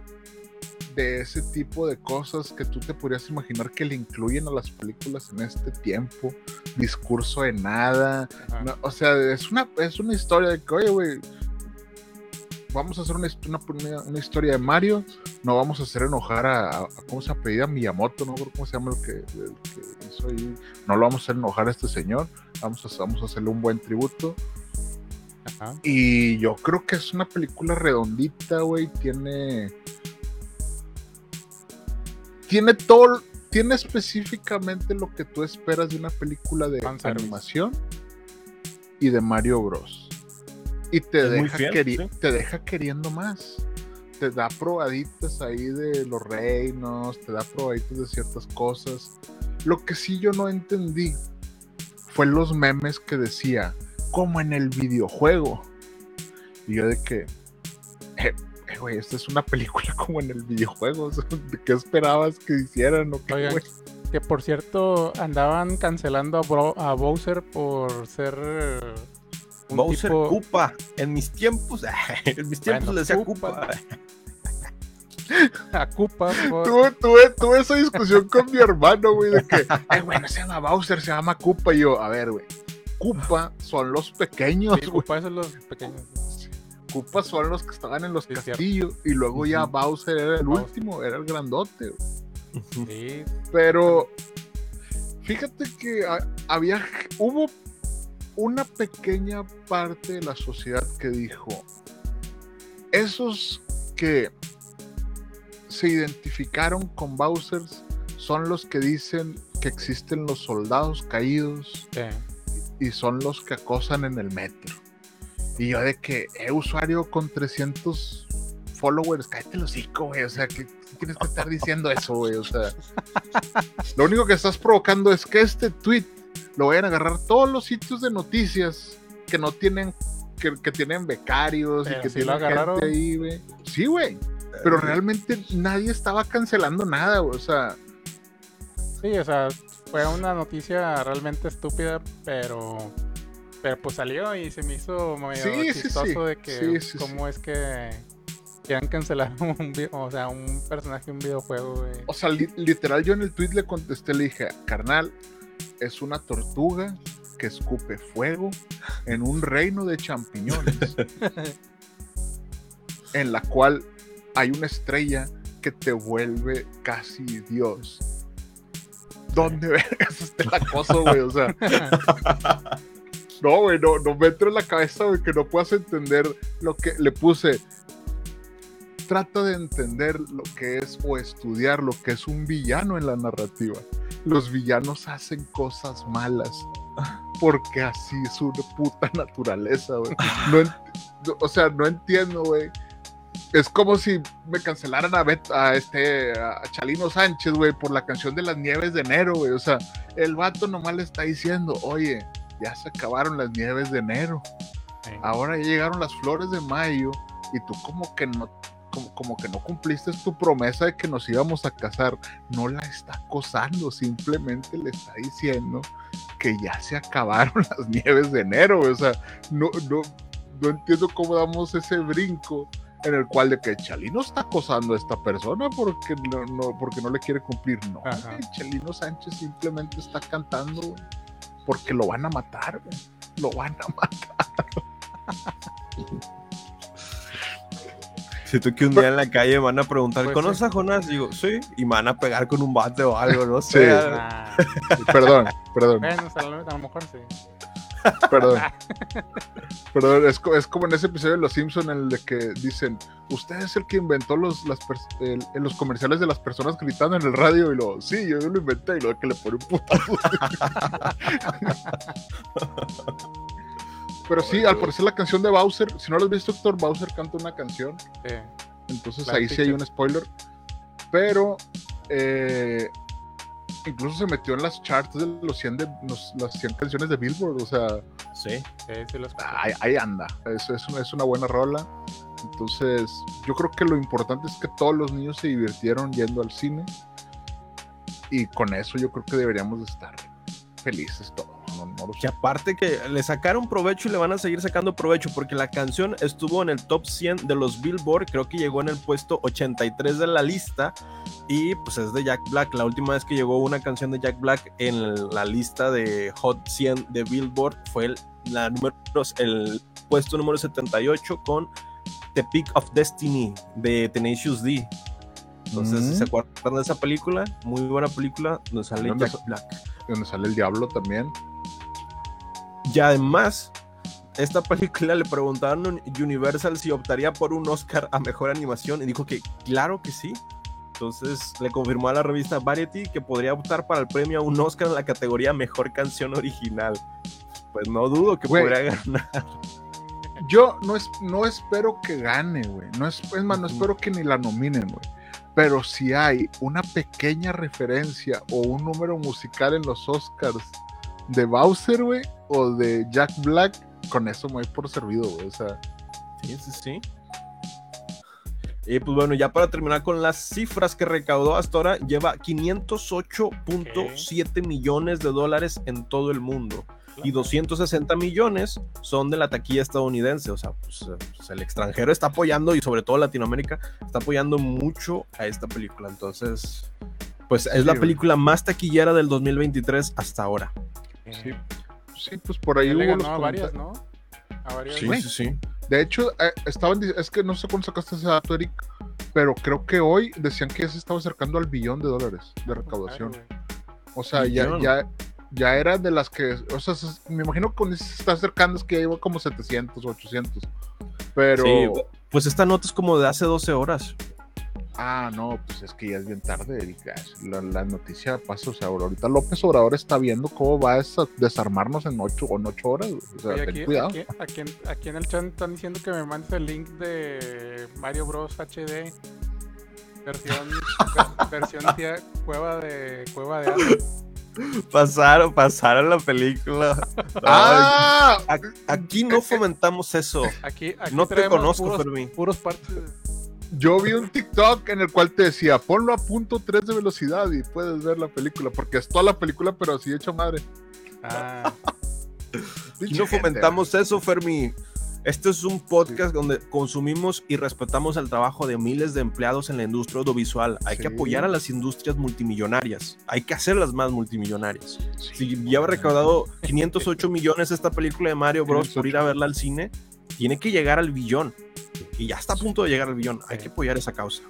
de ese tipo de cosas que tú te podrías imaginar que le incluyen a las películas en este tiempo. Discurso de nada. No, o sea, es una, es una historia de que, oye, güey, vamos a hacer una, una, historia de Mario, no vamos a hacer enojar a, a- a- ¿cómo se apellida? Miyamoto, no cómo se llama el que, el que hizo ahí, no lo vamos a hacer enojar a este señor, vamos a, vamos a hacerle un buen tributo. Ajá. Y yo creo que es una película redondita, güey, tiene... Tiene todo, tiene específicamente lo que tú esperas de una película de Fanservice. animación y de Mario Bros. Y te deja, fiel, queri- sí. te deja queriendo más. Te da probaditas ahí de los reinos, te da probaditas de ciertas cosas. Lo que sí yo no entendí fue los memes que decía, como en el videojuego. Y yo de que, eh, eh, güey, esta es una película como en el videojuego. (laughs) o sea, ¿De qué esperabas que hicieran? o qué, Oigan, güey? que por cierto andaban cancelando a, Bro- a Bowser por ser eh, un Bowser tipo... Koopa, en mis tiempos, (laughs) en mis tiempos Bueno, le decía Koopa. Koopa. (laughs) a Koopa por... Tuve, tuve, tuve esa discusión con mi hermano, güey, de que, eh, güey, no se llama Bowser, se llama Koopa. Y yo, a ver, güey, Koopa son los pequeños, Sí. Koopa esos los pequeños. Koopa son los que estaban en los Sí, cierto. castillos. Y luego ya. Bowser era el Bowser. último, era el grandote, güey. Sí, Pero fíjate que ha- había, hubo una pequeña parte de la sociedad que dijo, esos que se identificaron con Bowser son los que dicen que existen los soldados caídos sí. y son los que acosan en el metro. Y yo de que, eh, usuario con 300 followers, cállate el hocico, güey. O sea, que tienes que estar diciendo eso, güey. O sea, lo único que estás provocando es que este tweet lo vayan a agarrar todos los sitios de noticias que no tienen, que, que tienen becarios y que sí lo tienen agarraron. gente ahí, güey. Sí, güey. Pero realmente nadie estaba cancelando nada, güey. O sea, Sí, o sea, fue una noticia realmente estúpida, pero Pero pues salió y se me hizo medio Sí, sí, chistoso sí. de que Sí, sí, cómo es que quieran cancelar (laughs) un, o sea, un personaje de un videojuego, güey. O sea, li- literal, yo en el tweet le contesté, le dije, carnal, es una tortuga que escupe fuego en un reino de champiñones, (laughs) en la cual hay una estrella que te vuelve casi Dios. ¿Dónde vergas está la cosa, güey? O sea, (laughs) no, güey, no, no me entra en la cabeza, güey, que no puedas entender lo que le puse. Trata de entender lo que es o estudiar lo que es un villano en la narrativa. Los villanos hacen cosas malas porque así es su puta (laughs) naturaleza, güey. No o sea, no entiendo, güey. Es como si me cancelaran a, Bet- a este a Chalino Sánchez, güey, por la canción de las nieves de enero, güey. O sea, el vato nomás le está diciendo, oye, ya se acabaron las nieves de enero. Sí. Ahora ya llegaron las flores de mayo y tú como que no como, como que no cumpliste tu promesa de que nos íbamos a casar. No la está acosando, simplemente le está diciendo que ya se (laughs) acabaron las nieves de enero. O sea, no, no, no entiendo cómo damos ese brinco en el cual de que Chalino está acosando a esta persona porque no, no, porque no le quiere cumplir. No, Chalino Sánchez simplemente está cantando porque lo van a matar. Lo van a (laughs) matar. Siento que un día en la calle me van a preguntar, Pues ¿conoces sí. a Jonás? Digo, sí. Y me van a pegar con un bate o algo, no Sí. sé. Ah, (laughs) Perdón, perdón. bueno, sea, a lo mejor sí. Perdón. (laughs) Perdón, es, es como en ese episodio de Los Simpson en el de que dicen, usted es el que inventó los, las el- en los comerciales de las personas gritando en el radio y lo, sí, yo lo inventé y lo que le pone un putazo. (laughs) Pero sí, al parecer la canción de Bowser, si no lo has visto, Héctor, Bowser canta una canción, Sí. entonces ahí sí hay un spoiler. Pero eh, incluso se metió en las charts de los 100 de los- las 100 canciones de Billboard, o sea, Sí. Ahí, ahí anda. Es, es, una, es una buena rola. Entonces, yo creo que lo importante es que todos los niños se divirtieron yendo al cine. Y con eso yo creo que deberíamos de estar felices todos. No, no lo sé. Que aparte que le sacaron provecho y le van a seguir sacando provecho porque la canción estuvo en el top 100 de los Billboard, creo que llegó en el puesto 83 de la lista y pues es de Jack Black. La última vez que llegó una canción de Jack Black en la lista de Hot 100 de Billboard fue el, la número, el puesto número 78 con The Peak of Destiny de Tenacious D. Entonces, Mm. se acuerdan de esa película, muy buena película, donde sale ¿Dónde Jack Black. Donde sale el diablo también. Y además, esta película le preguntaron a Universal si optaría por un Oscar a mejor animación y dijo que claro que sí. Entonces le confirmó a la revista Variety que podría optar para el premio a un Oscar en la categoría Mejor Canción Original. Pues no dudo que Güey. podría ganar. Yo no, es, no espero que gane, güey. No es, es más, no espero que ni la nominen, güey. Pero si hay una pequeña referencia o un número musical en los Oscars de Bowser, güey, o de Jack Black, con eso me voy por servido, güey. O sea, Sí, sí, sí. Y pues bueno, ya para terminar con las cifras que recaudó hasta ahora, lleva 508.7 millones de dólares en todo el mundo. Y 260 millones son de la taquilla estadounidense. O sea, pues, eh, pues, el extranjero está apoyando y sobre todo Latinoamérica está apoyando mucho a esta película. Entonces, pues es la güey. película más taquillera del 2023 hasta ahora. Sí, sí, pues por ahí hubo los ganó a varias. ¿no? A varias. Sí, sí, sí. De hecho, eh, estaban, es que no sé cuándo sacaste ese dato, Eric, pero creo que hoy decían que ya se estaba acercando al billón de dólares de recaudación. Ay. O sea, ya, ya, ya era de las que, o sea, se- me imagino que cuando se está acercando es que ya iba como 700, 800. Pero, Sí, pues esta nota es como de hace 12 horas. Ah, no, pues es que ya es bien tarde, La, la noticia pasa, o sea, ahorita López Obrador está viendo cómo va a desa- desarmarnos en 8 o en 8 horas. O sea, Oye, ten aquí, cuidado. aquí- aquí en, aquí en el chat están diciendo que me mandes el link de Mario Bros HD. Versión, ver- versión tía, cueva de cueva de hadas. Pasaron, pasaron la película. (laughs) ¡Ah! Ay, aquí no fomentamos eso. Aquí, aquí No te conozco, puros, Fermín. puros parches. Yo vi un TikTok en el cual te decía, ponlo a punto 3 de velocidad y puedes ver la película, porque es toda la película, pero así hecha madre. Ah, (laughs) no fomentamos eso, Fermi. Este es un podcast donde consumimos y respetamos el trabajo de miles de empleados en la industria audiovisual. Hay que apoyar a las industrias multimillonarias. Hay que hacerlas más multimillonarias. Sí, Si lleva recaudado 508 millones esta película de Mario Bros. por ir a 508. verla al cine, tiene que llegar al billón. Y ya está a punto de llegar al billón. Hay que apoyar esa causa.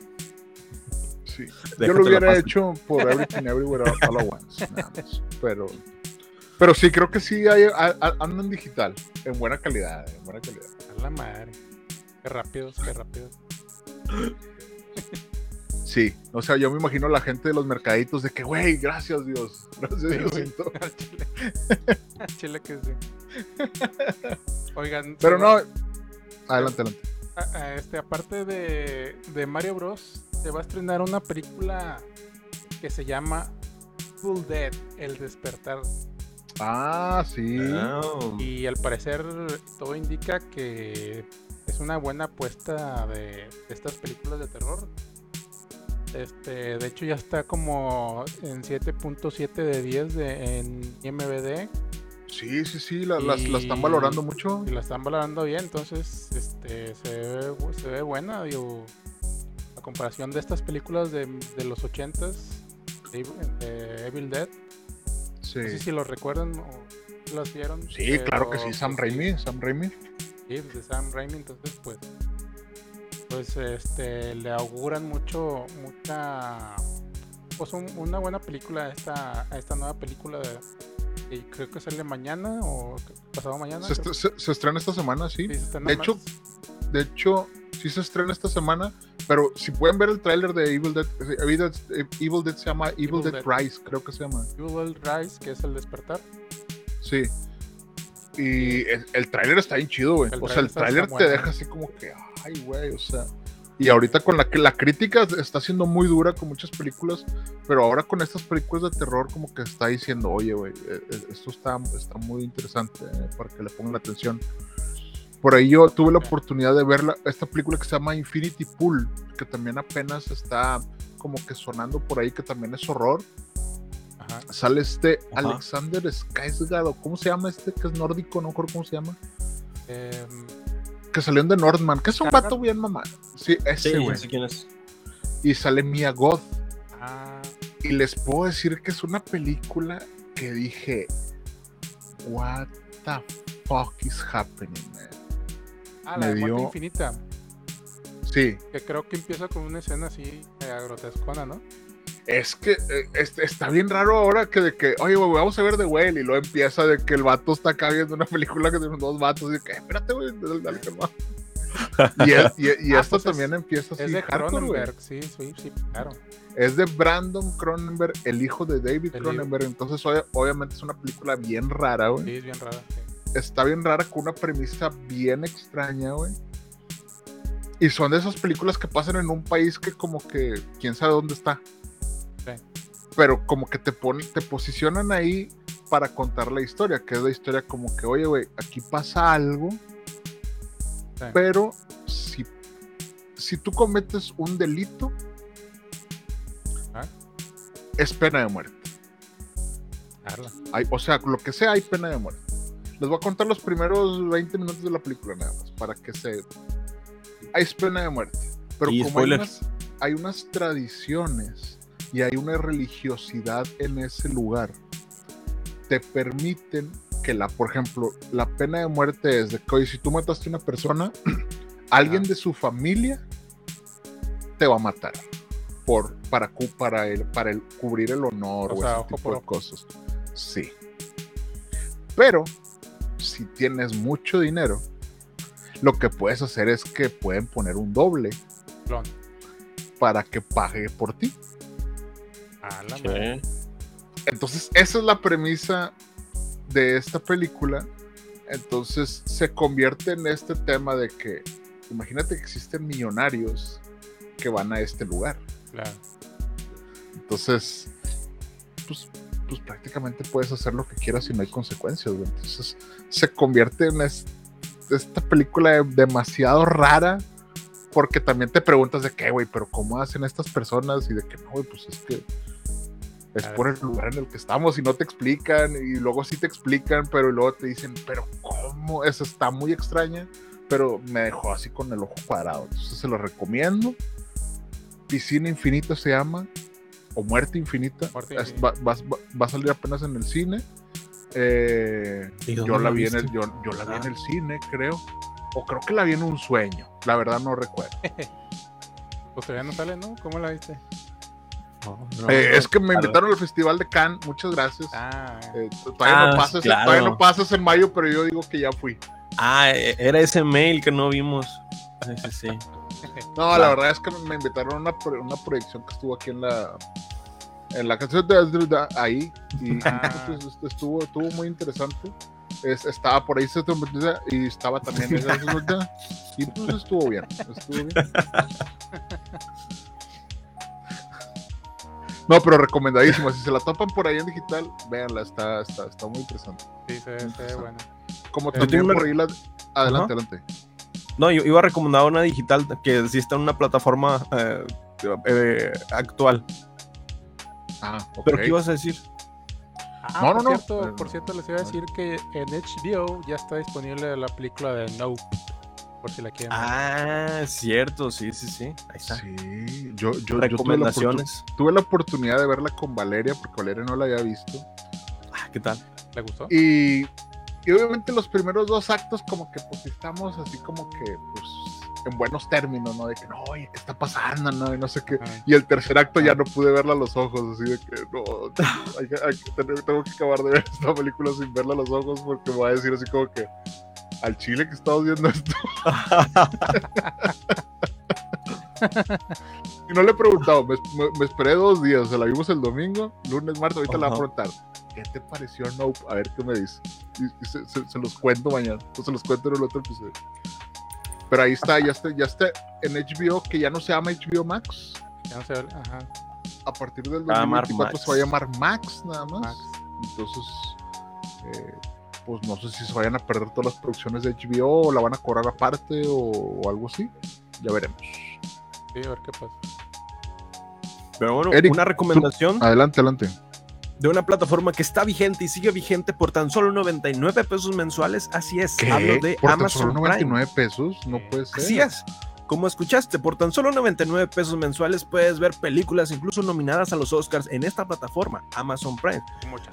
Sí. Yo lo hubiera hecho por Everything Everywhere All at Once, (laughs) nada más. Pero, pero sí, creo que sí hay, andan digital, en buena calidad, en buena calidad. A la madre. Qué rápidos, qué rápidos. Sí, o sea, yo me imagino a la gente de los mercaditos de que, güey, gracias Dios, gracias Sí, güey. Diosito. (laughs) Al chile. (laughs) Al chile que sí. Oigan, Pero no, adelante, adelante. A- a- este, aparte de, de Mario Bros, se va a estrenar una película que se llama Full Dead, El Despertar. Ah, sí. Y al parecer todo indica que es una buena apuesta de, de estas películas de terror. Este, de hecho ya está como en 7.7 de 10 de, en IMBD Sí, sí, sí, la, las, la están Y- valorando mucho. y la están valorando bien, entonces este, se, ve, se ve buena, digo, a comparación de estas películas de, de los 80s de, Evil- de Evil Dead, Sí, no sé si lo recuerdan o las vieron. sí claro que sí, Sam pues, sí, Raimi, Sam Raimi. Sí, de Sam Raimi, entonces pues pues este le auguran mucho mucha pues un- una buena película a esta a esta nueva película de, que creo que sale mañana o pasado mañana. Se, creo est- se- se estrena esta semana, sí. se de hecho, más. De hecho, sí se estrena esta semana, pero si pueden ver el tráiler de Evil Dead, eh, Evil Dead, eh, Evil Dead se llama Evil, Evil Dead, Dead. Rise, creo que se llama. Evil Rise, que es el despertar. Sí. Y el, el tráiler está bien chido, güey. O sea, el tráiler te bueno. deja así como que, ay, güey, o sea. Y ahorita con la que la crítica está siendo muy dura con muchas películas, pero ahora con estas películas de terror como que está diciendo, oye, güey, eh, eh, esto está, está muy interesante eh, para que le pongan la atención. Por ahí yo tuve la oportunidad de ver la- esta película que se llama Infinity Pool, que también apenas está como que sonando por ahí, que también es horror. Ajá. Sale este Ajá. Alexander Skarsgård, ¿cómo se llama este que es nórdico? No recuerdo cómo se llama. Em, Que salió en The Northman, que es un vato bien mamá. Sí, ese sí, güey. sé quién es. Y sale Mia Goth. ah, Y les puedo decir que es una película que dije, what the fuck is happening, man? ah, Me la de muerte dio- infinita. Sí, Que creo que empieza con una escena así eh, grotescona, ¿no? Es que eh, es- está bien raro ahora que de que, oye, güey, vamos a ver The Whale. Y luego empieza de que el vato está acá viendo una película que tiene dos vatos. Y de que, espérate, güey, dale, dale, calma". Y, el- y, y (laughs) Ah, esto pues es- también empieza así. Es de hardcore. Cronenberg, sí, sí, sí, claro. Es de Brandon Cronenberg, el hijo de David El Cronenberg. Entonces, obvia- obviamente es una película bien rara, güey. Sí, es bien rara. sí. Está bien rara con una premisa bien extraña, güey. Y son de esas películas que pasan en un país que como que quién sabe dónde está. Sí. Pero como que te ponen, te posicionan ahí para contar la historia, que es la historia como que, oye, güey, aquí pasa algo, Sí. pero si, si tú cometes un delito, Ah. es pena de muerte. Hay- o sea, lo que sea, hay pena de muerte. Les voy a contar los primeros 20 minutos de la película nada más, para que se... Hay pena de muerte. Pero Y como hay spoilers. unas, hay unas tradiciones y hay una religiosidad en ese lugar, te permiten que la, por ejemplo, la pena de muerte es de que, oye, si tú mataste a una persona, (clears throat) alguien Ajá. de su familia te va a matar. Por, para, para, el, para el, cubrir el honor O o, sea, ese tipo de cosas. Sí. Pero, si tienes mucho dinero, lo que puedes hacer es que pueden poner un doble para que pague por ti. Ah, la Sí. madre. Entonces, esa es la premisa de esta película. Entonces, se convierte en este tema de que, imagínate que existen millonarios que van a este lugar. Claro. Entonces, pues, pues prácticamente puedes hacer lo que quieras y no hay consecuencias. güey. Entonces, se convierte en es- esta película de- demasiado rara. Porque también te preguntas de qué, güey, pero ¿cómo hacen estas personas? Y de que no, güey, pues es que Es por el lugar en el que estamos y no te explican y luego sí te explican, pero luego te dicen, pero ¿cómo? Esa está muy extraña, pero me dejó así con el ojo cuadrado. Entonces se lo recomiendo. Piscina Infinita se llama, o Muerte Infinita. Muerte Es- Infinita. va, va- va a salir apenas en el cine. Eh, ¿Y dónde yo la vi en el, yo, yo la vi en Ah. el cine, creo. O creo que la vi en un sueño. La verdad no recuerdo. (laughs) Pues todavía no sale, ¿no? ¿Cómo la viste? No, no, Eh, no, es que me claro. invitaron al Festival de Cannes. Muchas gracias. Ah, Eh, todavía, Ah, no pasas, claro. todavía no pasas en mayo, pero yo digo que ya fui. Ah, e- era ese mail que no vimos. Sí, sí, sí. (laughs) No, la verdad es que me invitaron a una, pro- una proyección que estuvo aquí en la en la canción de ahí y (laughs) Ah. (laughs) pues, este, estuvo, estuvo muy interesante. Es- estaba por ahí se y estaba también y pues estuvo bien, estuvo bien. No, pero recomendadísima. Si se la topan por ahí en digital, véanla, está, está, está muy interesante. sí, se, se ve buena. Como Yo también por ahí la... Adelante, adelante. No, yo iba a recomendar una digital que sí está en una plataforma eh, eh, actual. Ah, ok. ¿Pero qué ibas a decir? Ah, No, por no, no. Cierto, Eh, por cierto, les iba a decir que en HBO ya está disponible la película de Nope. Por si la quieren. Ah, es cierto, sí, sí, sí. Ahí está. Sí, yo, yo, yo tuve, la Recomendaciones. tuve la oportunidad de verla con Valeria, porque Valeria no la había visto. Ah, ¿Qué tal? ¿Le gustó? Y, y obviamente los primeros dos actos como que pues estamos así como que pues en buenos términos, ¿no? De que no, oye, ¿qué está pasando? No, y no sé qué. Ah, Y el tercer acto ya no pude verla a los ojos, así de que no, hay tengo que acabar de ver esta película sin verla a los ojos porque me va a decir así como que al chile que estamos viendo esto. (laughs) Y no le he preguntado, me, me- me esperé dos días, se la vimos el domingo, lunes, martes, ahorita le voy a preguntar, ¿qué te pareció Nope? A ver qué me dice. Y, y se, se- se los cuento mañana, o se los cuento en el otro episodio. Pero ahí está, ya está, ya está en HBO, que ya no se llama HBO Max. ya no se ve- Ajá, A partir del Va a llamar 2024 se va a llamar Max nada más. Max. Entonces, eh, pues no sé si se vayan a perder todas las producciones de HBO o la van a cobrar aparte o, o algo así. Ya veremos. Sí, a ver qué pasa. Pero bueno, Eric, una recomendación Adelante, adelante. de una plataforma que está vigente y sigue vigente por tan solo 99 pesos mensuales. Así es, hablo de ¿Por tan Amazon solo Prime. 99 pesos? No puede ser. Así es. Como escuchaste, por tan solo 99 pesos mensuales puedes ver películas incluso nominadas a los Oscars en esta plataforma, Amazon Prime.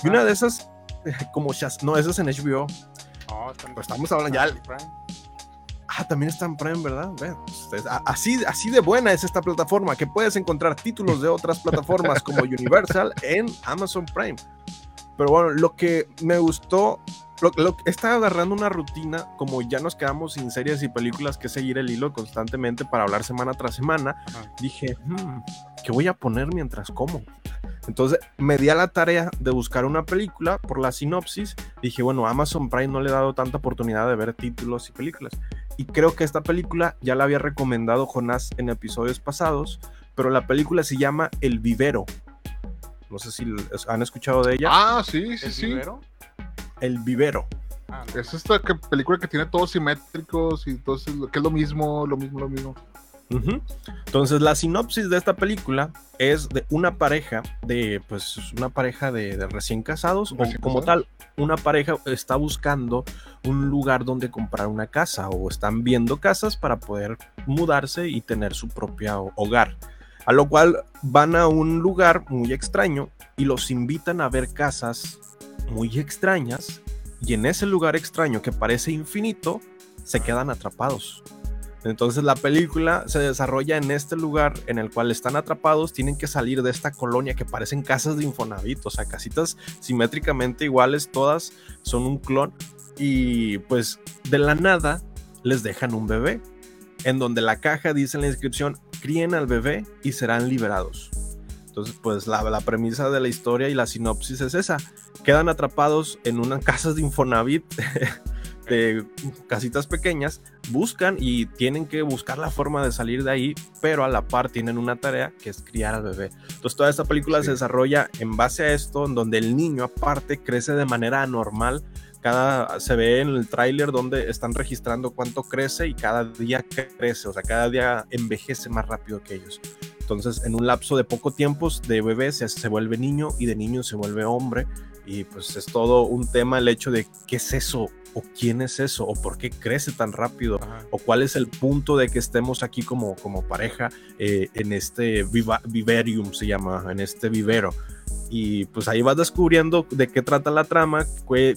Y una de esas, (laughs) como Shaz, no, esa es en HBO. No, Pues estamos hablando ya- Prime. Ah, también está en Prime, ¿verdad? Ve, pues, así, así de buena es esta plataforma, que puedes encontrar títulos de otras plataformas como (laughs) Universal en Amazon Prime. Pero bueno, lo que me gustó, lo, lo, estaba agarrando una rutina, como ya nos quedamos sin series y películas que seguir el hilo constantemente para hablar semana tras semana, dije, "Hmm, ¿qué voy a poner mientras como? Entonces me di a la tarea de buscar una película por la sinopsis. Dije, bueno, Amazon Prime no le he dado tanta oportunidad de ver títulos y películas. Y creo que esta película ya la había recomendado Jonás en episodios pasados, pero la película se llama El Vivero. No sé si han escuchado de ella. Ah, sí, sí, ¿El sí. vivero? El Vivero. Ah, no. Es esta que- película que tiene todos simétricos y eso, que es lo mismo, lo mismo, lo mismo. Entonces, la sinopsis de esta película es de una pareja, de pues una pareja de, de recién casados, Recién o como casados. tal, una pareja está buscando un lugar donde comprar una casa o están viendo casas para poder mudarse y tener su propio hogar. A lo cual van a un lugar muy extraño y los invitan a ver casas muy extrañas y en ese lugar extraño que parece infinito se quedan atrapados. Entonces la película se desarrolla en este lugar en el cual están atrapados, tienen que salir de esta colonia que parecen casas de Infonavit, o sea, casitas simétricamente iguales, todas son un clon y pues de la nada les dejan un bebé, en donde la caja dice en la inscripción, críen al bebé y serán liberados. Entonces, pues la, la premisa de la historia y la sinopsis es esa. Quedan atrapados en unas (laughs) casas de Infonavit, de casitas pequeñas, buscan y tienen que buscar la forma de salir de ahí, pero a la par tienen una tarea que es criar al bebé. Entonces toda esta película Sí. se desarrolla en base a esto, en donde el niño aparte crece de manera anormal. Cada, se ve en el tráiler donde están registrando cuánto crece y cada día crece, o sea, cada día envejece más rápido que ellos. Entonces, en un lapso de poco tiempo, de bebé se, se vuelve niño y de niño se vuelve hombre. Y pues es todo un tema el hecho de qué es eso o quién es eso o por qué crece tan rápido Ajá. o cuál es el punto de que estemos aquí como, como pareja eh, en este viva- viverium, se llama, en este vivero. Y pues ahí vas descubriendo de qué trata la trama,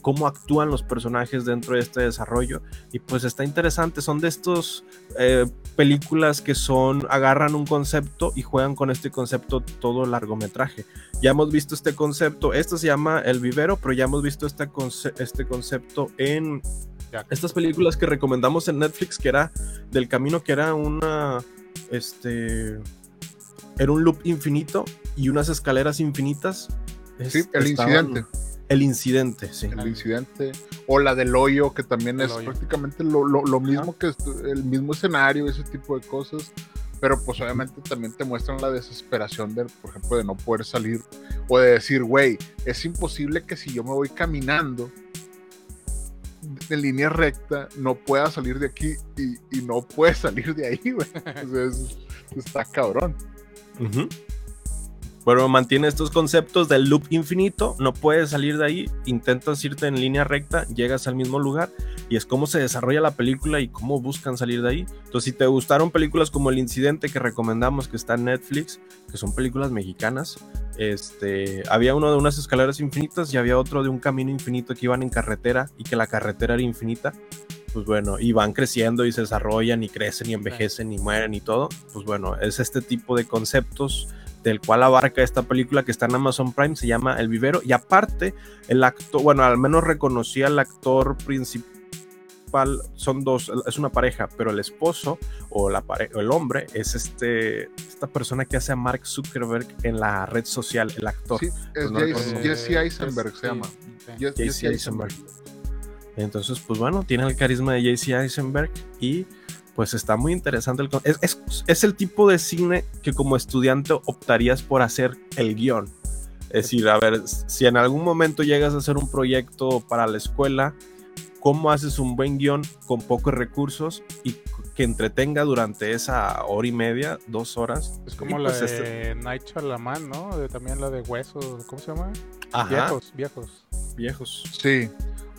cómo actúan los personajes dentro de este desarrollo. Y pues está interesante, son de estos eh, películas que son, agarran un concepto y juegan con este concepto todo largometraje. Ya hemos visto este concepto, esto se llama El Vivero, pero ya hemos visto este, conce- este concepto en estas películas que recomendamos en Netflix, que era del camino, que era una, este, era un loop infinito y unas escaleras infinitas. Es- Sí, el estaban- incidente. El incidente, sí. El incidente. O la del hoyo, que también El es hoyo. prácticamente lo, lo- lo mismo que el mismo escenario, ese tipo de cosas. Pero pues obviamente también te muestran la desesperación de, por ejemplo, de no poder salir. O de decir, güey, es imposible que si yo me voy caminando en línea recta, no pueda salir de aquí y, y no puede salir de ahí, güey. (laughs) O sea, es- está cabrón. Ujú. Pero mantiene estos conceptos del loop infinito, no puedes salir de ahí, intentas irte en línea recta, llegas al mismo lugar y es cómo se desarrolla la película y cómo buscan salir de ahí. Entonces, si te gustaron películas como El Incidente que recomendamos que está en Netflix, que son películas mexicanas, este, había uno de unas escaleras infinitas y había otro de un camino infinito que iban en carretera y que la carretera era infinita. Pues bueno, y van creciendo y se desarrollan y crecen y envejecen y mueren y todo. Pues bueno, es este tipo de conceptos del cual abarca esta película que está en Amazon Prime, se llama El Vivero, y aparte, el actor, bueno, al menos reconocí al actor principal, son dos, es una pareja, pero el esposo o la pare- el hombre es este, esta persona que hace a Mark Zuckerberg en la red social, el actor. Sí, es Pues no Jesse-. Jesse Eisenberg es- se llama. Jesse- JC Jesse Eisenberg. Entonces, pues bueno, tiene el carisma de JC Eisenberg y pues está muy interesante. El, es, es- es el tipo de cine que como estudiante optarías por hacer el guion. Es decir, a ver, si en algún momento llegas a hacer un proyecto para la escuela, ¿cómo haces un buen guion con pocos recursos y que entretenga durante esa hora y media, dos horas? Es como Y, la pues, de este- Night Shyamalan, ¿no? De- también la de Huesos, ¿cómo se llama? Ajá, Viejos, viejos. viejos. Sí,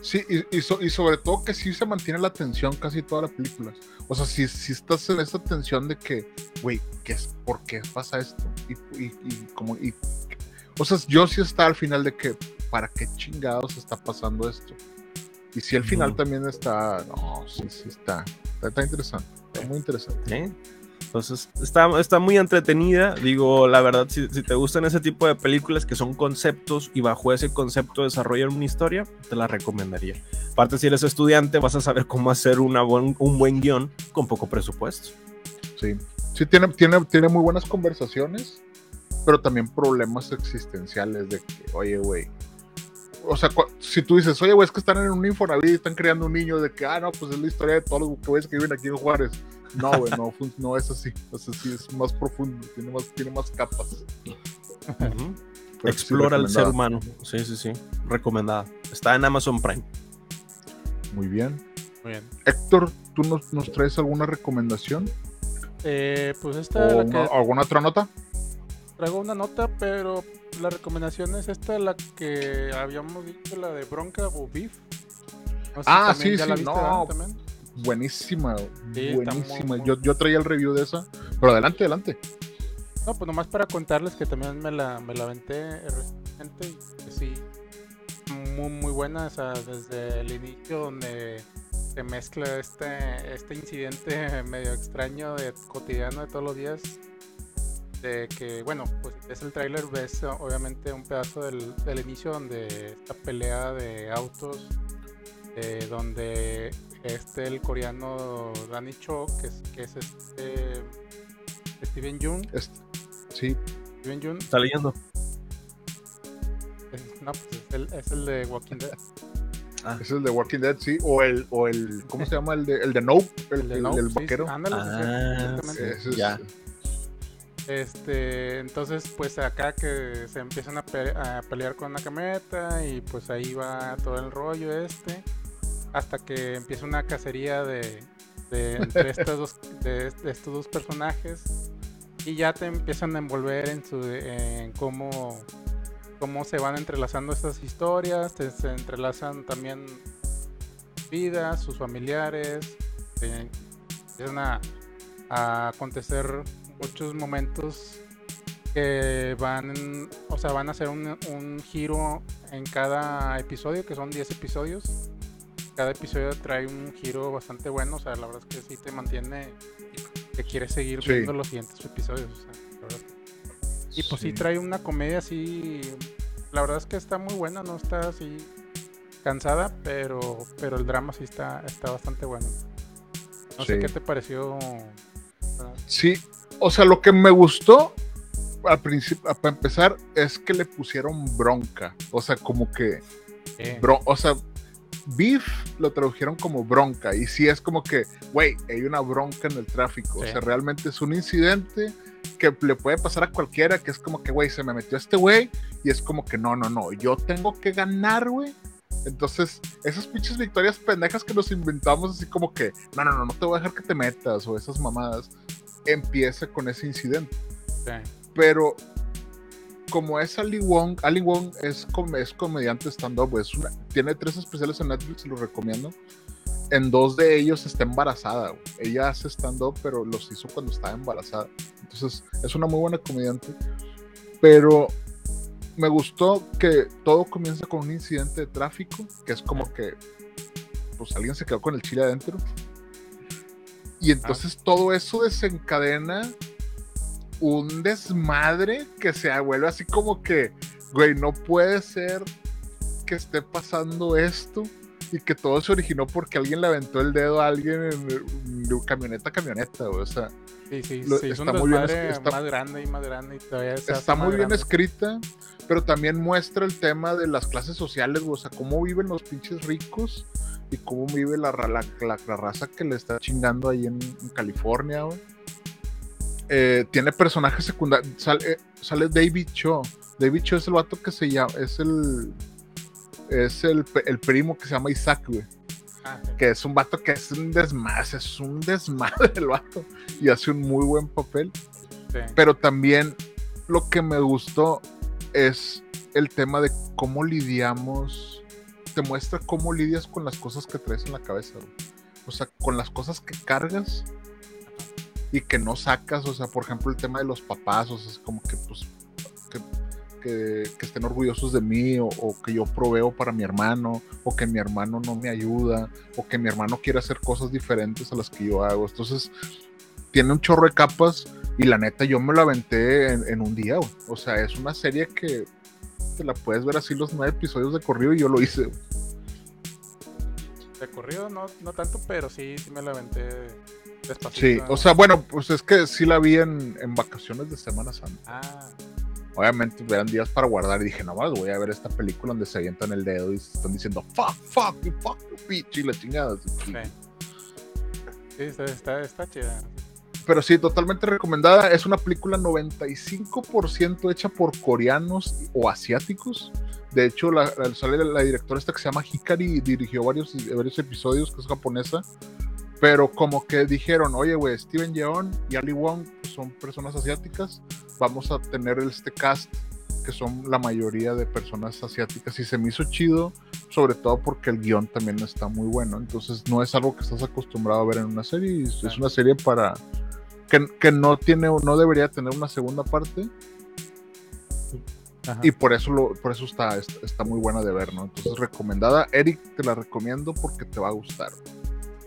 sí, y, y so- y sobre todo que sí se mantiene la tensión casi toda la película. O sea, si, si estás en esta tensión de que, güey, ¿qué es, ¿por qué pasa esto? Y, y, y como, y, o sea, yo sí está al final de que, ¿para qué chingados está pasando esto? Y si al final también está, no, sí, sí está, está, está interesante, está muy interesante. ¿eh? Entonces, está, está muy entretenida. Digo, la verdad, si, te gustan ese tipo de películas que son conceptos y bajo ese concepto desarrollan una historia, te la recomendaría. Aparte, si eres estudiante, vas a saber cómo hacer una buen- un buen guion con poco presupuesto. Sí, sí tiene, tiene, tiene muy buenas conversaciones, pero también problemas existenciales de que, oye, güey. O sea, si tú dices, oye, güey, es que están en un Infonavit y están creando un niño de que, ah, no, pues es la historia de todos los güeyes que viven aquí en Juárez. No, güey, no, es así. O sea, sí es más profundo, tiene más, tiene más capas. Pero sí, Explora el ser humano. Sí, sí, sí. Recomendada. Está en Amazon Prime. Muy bien. Muy bien. Héctor, ¿tú nos, nos traes alguna recomendación? Eh, pues ¿O esta la una- que alguna otra nota? traigo una nota, pero la recomendación es esta, la que habíamos dicho, la de Bronca o Beef. No sé si Ah, sí, ya la sí, viste, no. Buenísima, Sí, buenísima. muy- Yo, yo traía el review de esa, pero adelante, adelante. No, pues nomás para contarles que también me la, me la aventé recientemente y sí, muy, muy buena, o sea, desde el inicio donde se mezcla este, este incidente (laughs) medio extraño de cotidiano de todos los días, de que, bueno, pues ves el tráiler, ves obviamente un pedazo del, del inicio donde esta pelea de autos, eh, donde este el coreano Danny Cho, que es, que es este Steven Jung, Es- sí, Steven Jung Está leyendo. es, no, pues es, el, es el de Walking Dead. ese (laughs) es el de Walking Dead, sí. O el, o el ¿cómo se llama? El de, el de Nope, el, El de el- Nope, el sí, vaquero. ándale, Ah, es- Ya. Este, entonces, pues acá que se empiezan a, pe- a pelear con una camioneta y pues ahí va todo el rollo este, hasta que empieza una cacería de, entre estas dos, de, estos dos personajes, y ya te empiezan a envolver en, su, en cómo, cómo se van entrelazando estas historias, te- se entrelazan también vidas, sus familiares, te empiezan a, a acontecer muchos momentos que van, o sea, van a ser un, un giro en cada episodio, que son 10 episodios. Cada episodio trae un giro bastante bueno, o sea, la verdad es que sí te mantiene que quieres seguir Sí. viendo los siguientes episodios. o sea, la verdad Y pues sí. Sí. trae una comedia así, la verdad es que está muy buena, no está así cansada, pero pero el drama sí está está bastante bueno. No sé qué te pareció. Sí, o sea, lo que me gustó al principio, para empezar, es que le pusieron bronca. O sea, como que, bro- o sea, beef lo tradujeron como bronca. Y sí es como que, güey, hay una bronca en el tráfico. O Sí. sea, realmente es un incidente que le puede pasar a cualquiera, que es como que, güey, se me metió este güey. Y es como que, no, no, no, yo tengo que ganar, güey. Entonces, esas pinches victorias pendejas que nos inventamos, así como que, no, no, no, no te voy a dejar que te metas, o esas mamadas, empieza con ese incidente. sí. Pero, como es Ali Wong, Ali Wong es, com- es comediante stand-up, es una- tiene tres especiales en Netflix, los recomiendo. En dos de ellos está embarazada. güey. Ella hace stand-up, pero los hizo cuando estaba embarazada. Entonces, es una muy buena comediante. Pero me gustó que todo comienza con un incidente de tráfico, que es como que pues alguien se quedó con el chile adentro. Y entonces todo eso desencadena un desmadre que se vuelve así como que, güey, no puede ser que esté pasando esto y que todo se originó porque alguien le aventó el dedo a alguien en, de camioneta a camioneta, güey. O sea, Sí, sí, Lo- sí, es está muy bien, está- más grande y más grande y todavía se está muy bien grande. escrita, pero también muestra el tema de las clases sociales, güey, o sea, cómo viven los pinches ricos y cómo vive la, la- la raza que le está chingando ahí en, en California, güey. Eh, tiene personajes secundarios. Sale, eh, sale David Cho. David Cho es el vato que se llama. Es el. Es el, el primo que se llama Isaac, güey. Ah, sí. Que es un vato que es un desmadre. Es un desmadre el vato. Y hace un muy buen papel. Sí. Pero también lo que me gustó es el tema de cómo lidiamos. Te muestra cómo lidias con las cosas que traes en la cabeza. güey. O sea, con las cosas que cargas y que no sacas. O sea, por ejemplo, el tema de los papás. O sea, es como que, pues, que, que- estén orgullosos de mí o, que yo proveo para mi hermano o que mi hermano no me ayuda o que mi hermano quiere hacer cosas diferentes a las que yo hago. Entonces, tiene un chorro de capas y la neta yo me lo aventé en, un día. O sea, es una serie que te la puedes ver así los nueve episodios de corrido y yo lo hice. De corrido no, no tanto, pero sí, sí me la aventé despacito. Sí, o sea, bueno, pues es que sí la vi en, en vacaciones de Semana Santa. Ah, Obviamente eran días para guardar y dije, no más, voy a ver esta película donde se avientan el dedo y se están diciendo, fuck, fuck, you fuck, you bitch, y la chingada. sí. Sí, está, está, está chida. Pero sí, totalmente recomendada. Es una película 95% hecha por coreanos o asiáticos. De hecho, la, la- sale la directora esta que se llama Hikari y dirigió varios, varios episodios, que es japonesa. Pero como que dijeron, oye, güey, Steven Yeun y Ali Wong son personas asiáticas. Vamos a tener este cast que son la mayoría de personas asiáticas. Y se me hizo chido, sobre todo porque el guion también está muy bueno. Entonces no es algo que estás acostumbrado a ver en una serie. Es, una serie para... Que, que no tiene no debería tener una segunda parte Ajá. y por eso lo, por eso está, está, está muy buena de ver, ¿no? Entonces recomendada, Eric, te la recomiendo porque te va a gustar.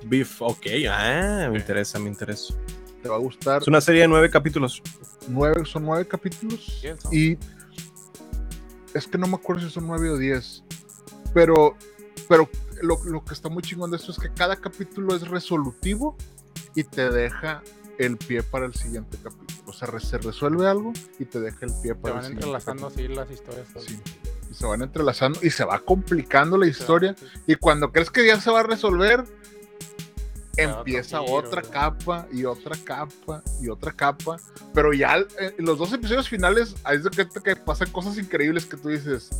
Beef, ok. Ah, me interesa, me interesa. Te va a gustar. Es una serie de nueve capítulos. Nueve, son nueve capítulos y es que no me acuerdo si son nueve o diez, pero, pero lo, lo que está muy chingón de esto es que cada capítulo es resolutivo y te deja el pie para el siguiente capítulo. O sea, re- se resuelve algo y te deja el pie Se para van el siguiente entrelazando capítulo. así las historias. Sí. Y se van entrelazando y se va complicando la Se va- historia. Y cuando crees que ya se va a resolver, empieza giro, otra capa y otra capa y otra capa. Pero ya eh, en los dos episodios finales, ahí es de que, que pasan cosas increíbles que tú dices.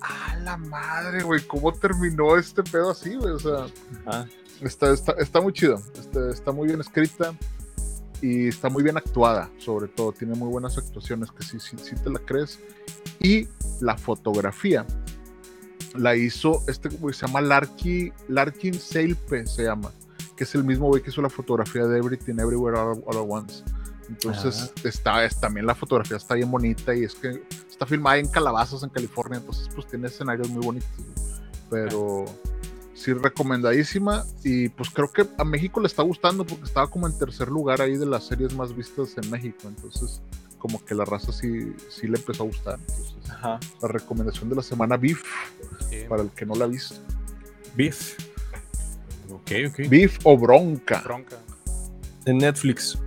¡Ah, la madre, güey! ¿Cómo terminó este pedo así, güey? O sea, Ah, está, está, está muy chido. Está, está muy bien escrita. y está muy bien actuada, sobre todo, tiene muy buenas actuaciones que sí, sí, sí te la crees. Y la fotografía la hizo este güey se llama Larky, Larkin Seilpe, se llama, que es el mismo güey que hizo la fotografía de Everything Everywhere All, All at Once. Entonces está, es, también la fotografía está bien bonita y es que está filmada en Calabazas, en California, entonces pues tiene escenarios muy bonitos. Pero sí, recomendadísima y pues creo que a México le está gustando porque estaba como en tercer lugar ahí de las series más vistas en México, entonces como que la raza sí, sí le empezó a gustar. Entonces, Ajá. la recomendación de la semana Beef, Sí, para el que no la ha visto. Beef. Ok, ok. Beef o Bronca bronca. En Netflix.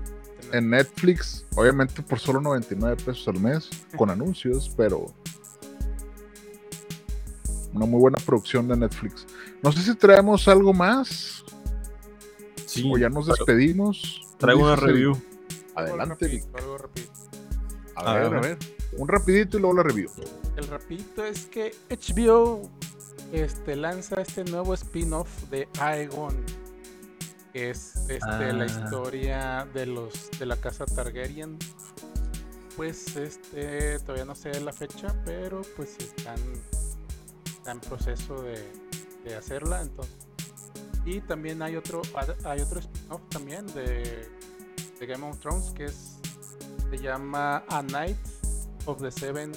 en Netflix, obviamente por solo 99 pesos al mes, con anuncios, pero una muy buena producción de Netflix. No sé si traemos algo más Sí. o ya nos despedimos. Traigo una el- review. Adelante, Algo Vic. rapidito, algo rapidito. A A ver, a ver. Un rapidito y luego la review. El rapidito es que HBO este, lanza este nuevo spin-off de Aegon. Que es este, la Ah. historia de los de la casa Targaryen. Pues este todavía no sé la fecha, pero pues están, está en proceso de, de hacerla. Entonces. Y también hay otro hay otro spin-off también de, de Game of Thrones que es se llama A Night of the Seven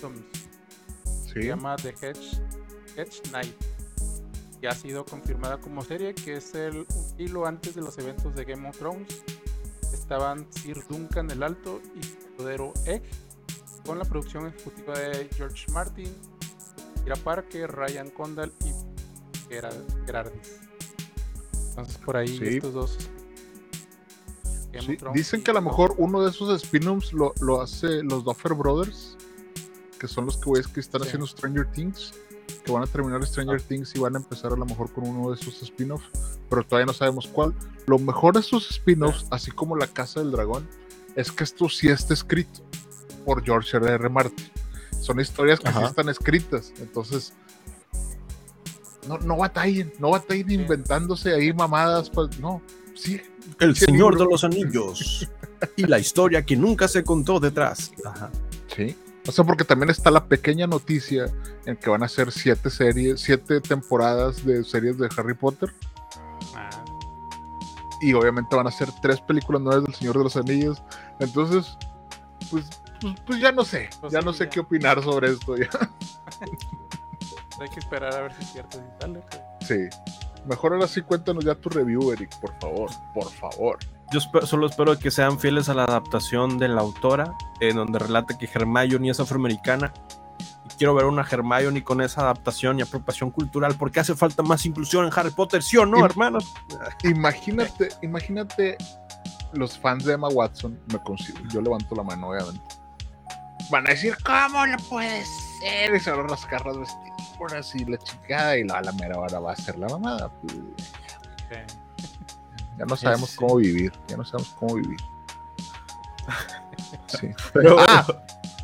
Kingdoms. Se llama The Hedge, Hedge Knight. Y ha sido confirmada como serie, que es el hilo antes de los eventos de Game of Thrones. Estaban Sir Duncan el Alto y su escudero Egg, con la producción ejecutiva de George Martin, Ira Parker, Ryan Condal y Gerard Gerardis. Entonces por ahí Sí. estos dos. Sí, Dicen que a lo mejor uno de esos spin-offs lo, lo hace los Duffer Brothers, que son los que que están Sí. haciendo Stranger Things, que van a terminar Stranger Things y van a empezar a lo mejor con uno de esos spin-offs, pero todavía no sabemos cuál. Lo mejor de estos spin-offs, así como La Casa del Dragón, es que esto sí está escrito por George R. R. Martin. Son historias que sí están escritas, entonces no, no batallen, no batallen inventándose ahí mamadas, pues no, sí, El Sí, Señor de los Anillos. y la historia que nunca se contó detrás. Ajá. Sí. O sea, porque también está la pequeña noticia en que van a ser siete series, siete temporadas de series de Harry Potter. Ah, Y obviamente van a ser tres películas nuevas del Señor de los Anillos. Entonces, pues, pues, pues ya no sé. Pues ya sí, no sé ya. qué opinar sobre esto. Ya. (laughs) hay que esperar a ver si es cierto. si sale, pues. Sí. Mejor ahora sí cuéntanos ya tu review, Eric, por favor. Por favor. Yo solo espero que sean fieles a la adaptación de la autora, en donde relata que Hermione es afroamericana. Y quiero ver una Hermione con esa adaptación y apropiación cultural, porque hace falta más inclusión en Harry Potter, ¿sí o no, hermanos? Imagínate, imagínate los fans de Emma Watson. Me consigo, yo levanto la mano, obviamente. Van a decir, ¿cómo lo puede ser? Y se van a rascar las vestiduras y la chingada. Y la, la mera hora va a ser la mamada. pues. Ya no sabemos cómo vivir. Ya no sabemos cómo vivir. Sí. Pero, Ah,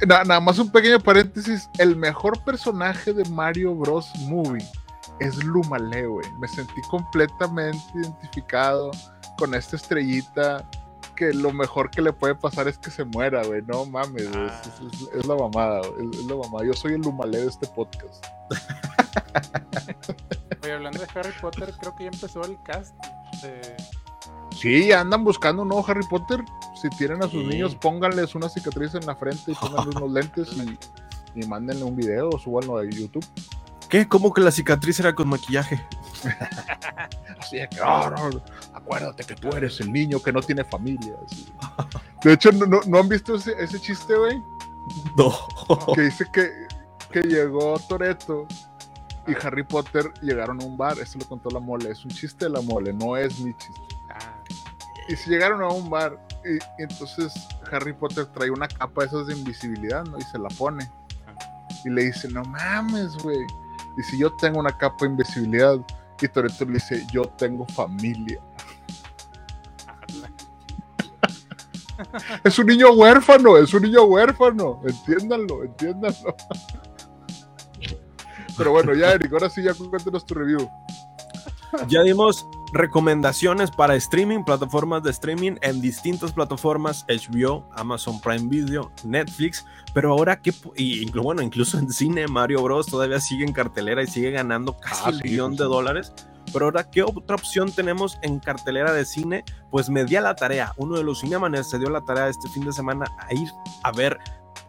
na- nada más un pequeño paréntesis. El mejor personaje de Mario Bros. Movie es Lumale, güey. Me sentí completamente identificado con esta estrellita. Que lo mejor que le puede pasar es que se muera, güey. No mames. Ah. Es, es- es la mamada, güey. Es, es la mamada. Yo soy el Lumale de este podcast. Oye, hablando de Harry Potter, creo que ya empezó el cast de... Sí, andan buscando un nuevo Harry Potter. Si tienen a sus Sí. niños, pónganles una cicatriz en la frente y pónganles unos (laughs) lentes y, y mándenle un video o súbanlo a YouTube. ¿Qué? ¿Cómo que la cicatriz era con maquillaje? (laughs) Así de que, "Oh, no, acuérdate que tú eres el niño que no tiene familia. así. De hecho, ¿no, no, no han visto ese, ese chiste, güey? (laughs) No. Que dice que, que llegó Toreto y Harry Potter llegaron a un bar. Esto lo contó la mole. Es un chiste de la mole, no es mi chiste. Y si llegaron a un bar y, y entonces Harry Potter trae una capa de esas de invisibilidad, ¿no? Y se la pone. Y le dice, no mames, güey. Dice, yo tengo una capa de invisibilidad. Y Toreto le dice, yo tengo familia. (laughs) Es un niño huérfano, es un niño huérfano. Entiéndanlo, entiéndanlo. (laughs) Pero bueno, ya, Eric, ahora sí, ya cuéntanos tu review. Ya dimos, recomendaciones para streaming, plataformas de streaming en distintas plataformas, HBO, Amazon Prime Video, Netflix, pero ahora que, y bueno, incluso en cine, Mario Bros. todavía sigue en cartelera y sigue ganando casi Ah, un sí, millón sí, de dólares. Pero ahora, ¿qué otra opción tenemos en cartelera de cine? Pues me di a la tarea, uno de los cinemaners se dio la tarea este fin de semana a ir a ver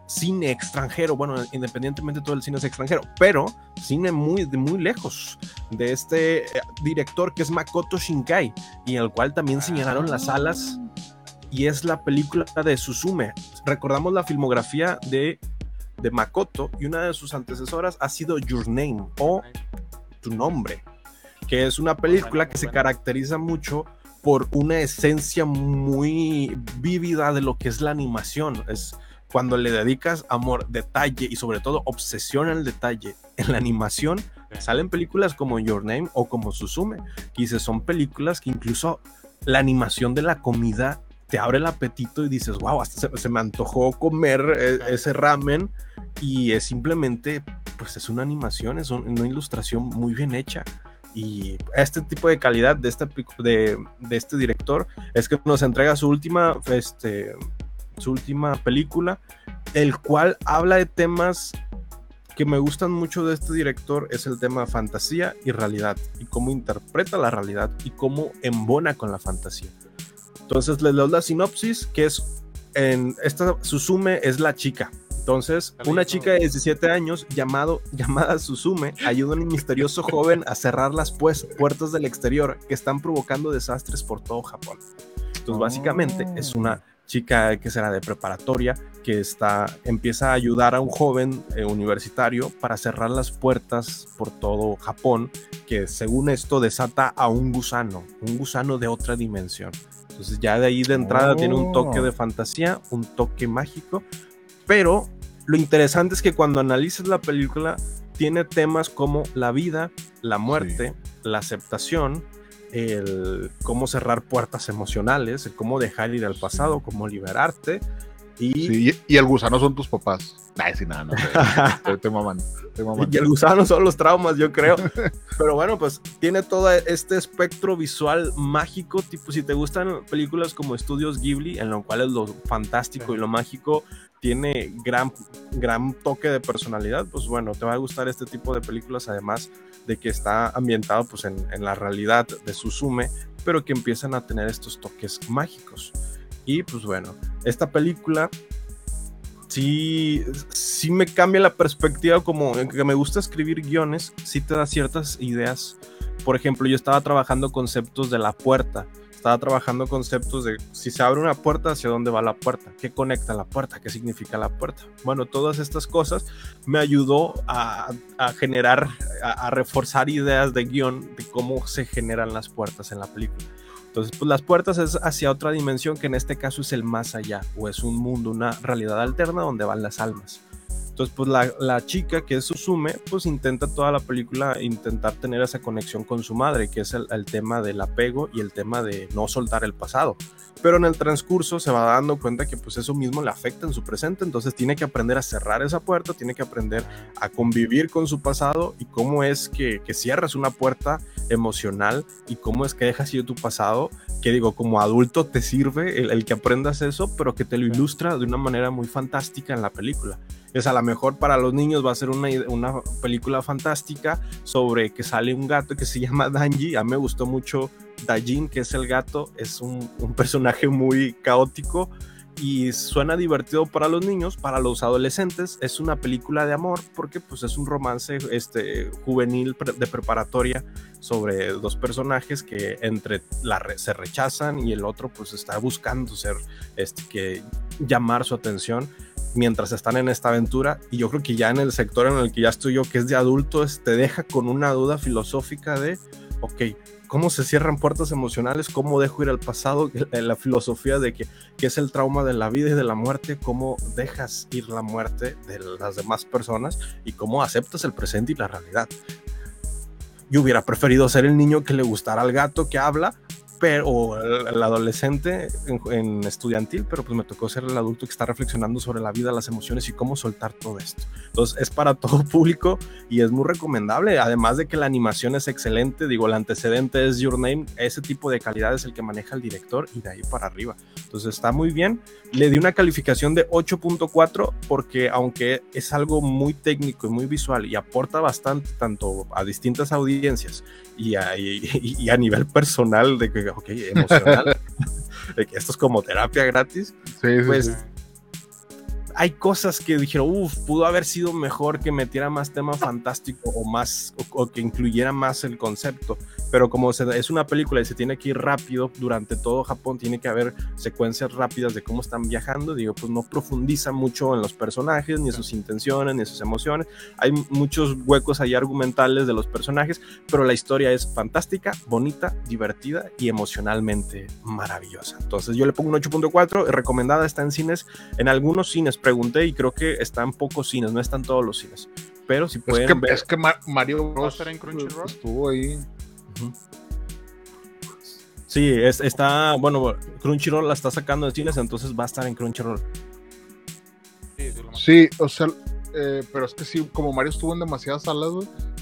cine extranjero, bueno, independientemente todo el cine es extranjero, pero cine muy, muy lejos de este eh, director que es Makoto Shinkai y el cual también señalaron las salas y es la película de Suzume. Recordamos la filmografía de, de Makoto y una de sus antecesoras ha sido Your Name o Tu Nombre, que es una película que se caracteriza mucho por una esencia muy vívida de lo que es la animación. Es cuando le dedicas amor, detalle y sobre todo obsesión al detalle en la animación, salen películas como Your Name o como Suzume. Dices, son películas que incluso la animación de la comida te abre el apetito y dices, wow, hasta se, se me antojó comer eh, ese ramen y es simplemente, pues es una animación, es un- una ilustración muy bien hecha. Y este tipo de calidad de, esta, de, de este director es que nos entrega su última, este, su última película, el cual habla de temas que me gustan mucho de este director es el tema fantasía y realidad y cómo interpreta la realidad y cómo embona con la fantasía. Entonces les leo la sinopsis que es en esta Suzume es la chica. Entonces, una chica de 17 años llamado, (laughs) llamada Suzume ayuda a un misterioso joven a cerrar las pues, puertas del exterior que están provocando desastres por todo Japón. Entonces, básicamente es una chica que será de preparatoria que está empieza a ayudar a un joven eh, universitario para cerrar las puertas por todo Japón que según esto desata a un gusano un gusano de otra dimensión. Entonces ya de ahí de entrada tiene un toque de fantasía un toque mágico pero lo interesante es que cuando analizas la película tiene temas como la vida la muerte la aceptación el cómo cerrar puertas emocionales, el cómo dejar ir al pasado, cómo liberarte. Y, Sí, y, el gusano son tus papás. Ay, sí, nada, no sé. (laughs) Estoy, estoy mamando. estoy mamando. y el gusano son los traumas, yo creo. (laughs) Pero bueno, pues tiene todo este espectro visual mágico, tipo si te gustan películas como Estudios Ghibli, en lo cual es lo fantástico y lo mágico tiene gran, gran toque de personalidad, pues bueno, te va a gustar este tipo de películas, además de que está ambientado pues en, en la realidad de Suzume, pero que empiezan a tener estos toques mágicos. Y pues bueno, esta película sí, sí me cambia la perspectiva como que me gusta escribir guiones, sí te da ciertas ideas. Por ejemplo, yo estaba trabajando conceptos de la puerta, estaba trabajando conceptos de si se abre una puerta, hacia dónde va la puerta, qué conecta la puerta, qué significa la puerta. Bueno, todas estas cosas me ayudó a, generar, a, a reforzar ideas de guion de cómo se generan las puertas en la película. Entonces, pues las puertas es hacia otra dimensión que en este caso es el más allá, o es un mundo, una realidad alterna donde van las almas. Entonces, pues la, la chica que es Suzume, pues intenta toda la película intentar tener esa conexión con su madre, que es el, el tema del apego y el tema de no soltar el pasado. Pero en el transcurso se va dando cuenta que pues eso mismo le afecta en su presente, entonces tiene que aprender a cerrar esa puerta, tiene que aprender a convivir con su pasado y cómo es que, que cierras una puerta emocional y cómo es que dejas ir tu pasado, que digo, como adulto te sirve el, el que aprendas eso, pero que te lo ilustra de una manera muy fantástica en la película. Es a lo mejor para los niños va a ser una, una película fantástica sobre que sale un gato que se (laughs) llama Danji. A mí me gustó mucho Dajin, que es el gato. Es un, personaje muy caótico y suena divertido para los niños, para los adolescentes. Es una película de amor porque pues es un romance este, juvenil de preparatoria sobre dos personajes que entre la se rechazan y el otro pues está buscando ser este que llamar su atención mientras están en esta aventura y yo creo que ya en el sector en el que ya estoy yo que es de adultos te deja con una duda filosófica de ok cómo se cierran puertas emocionales cómo dejo ir al pasado (laughs) la filosofía de que, que es el trauma de la vida y de la muerte cómo dejas ir la muerte de las demás personas y cómo aceptas el presente y la realidad yo hubiera preferido ser el niño que le gustara al gato que habla pero, o el, adolescente en, en estudiantil, pero pues me tocó ser el adulto que está reflexionando sobre la vida, las emociones y cómo soltar todo esto. Entonces es para (laughs) todo público y es muy recomendable, además de que la animación es excelente, digo, el antecedente es Your Name, ese tipo de calidad es el que maneja el director y de ahí para arriba. Entonces está muy bien. Le di una calificación de 8.4 porque aunque es algo muy técnico y muy visual y aporta bastante tanto a distintas audiencias y a, y, y a nivel personal de que, ok, emocional, (laughs) de que esto es como terapia gratis, Sí, sí, pues sí. Hay cosas que dijeron, uff, pudo haber sido mejor que metiera más tema fantástico o más, o, o que incluyera más el concepto. Pero como se- es una película y se tiene que ir rápido durante todo Japón, tiene que haber secuencias rápidas de cómo están viajando. Digo, pues no profundiza mucho en los personajes, ni en sus intenciones, ni en sus emociones. Hay muchos huecos ahí argumentales de los personajes, pero la historia es fantástica, bonita, divertida y emocionalmente maravillosa. Entonces yo le pongo un 8.4, recomendada, está en cines, en algunos cines pregunté y creo que está en pocos cines, no están todos los cines. Pero si Es pueden que, ver, es que Ma- Mario Bros. en Crunchyroll? estuvo ahí. Sí, es- está, bueno, Crunchyroll la está sacando de cines, entonces va a estar en Crunchyroll. Sí, sí, lo más- Sí, o sea, eh, pero es que sí, como Mario estuvo en demasiadas salas,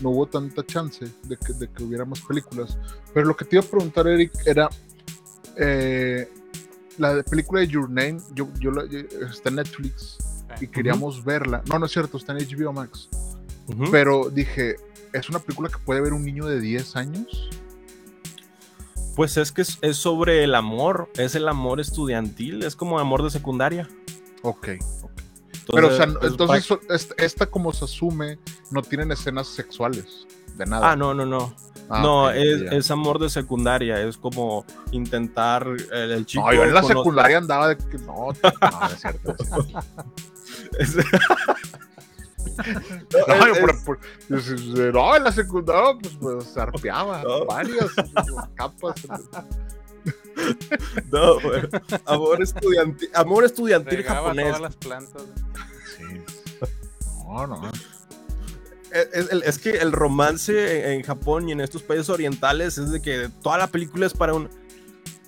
no hubo tanta chance de que, de que hubiera más películas. Pero lo que te iba a preguntar, Eric, era eh, la película de Your Name, yo, yo la- está en Netflix y queríamos verla. No, no es cierto, está en HBO Max. Pero dije, ¿es una película que puede ver un niño de 10 años? Pues es que es, es sobre el amor, es el amor estudiantil, es como amor de secundaria. Ok, ok. Entonces, Pero, o sea, pues, entonces, est- esta, como se asume, no tienen escenas sexuales de nada. Ah, no, no, no. Ah, no, es, es amor de secundaria, es como intentar el, el chico. No, yo en la secundaria andaba de que no, no, no es cierto. (laughs) no es cierto. es- No, es- por- por- no, en la secundaria pues, pues se arpeaba No. varias (laughs) capas. no, güey. amor estudiantil, amor estudiantil Regaba japonés. todas las plantas. Sí. No, no. Es, es- que el romance en, en Japón y en estos países orientales es de que toda la película es para un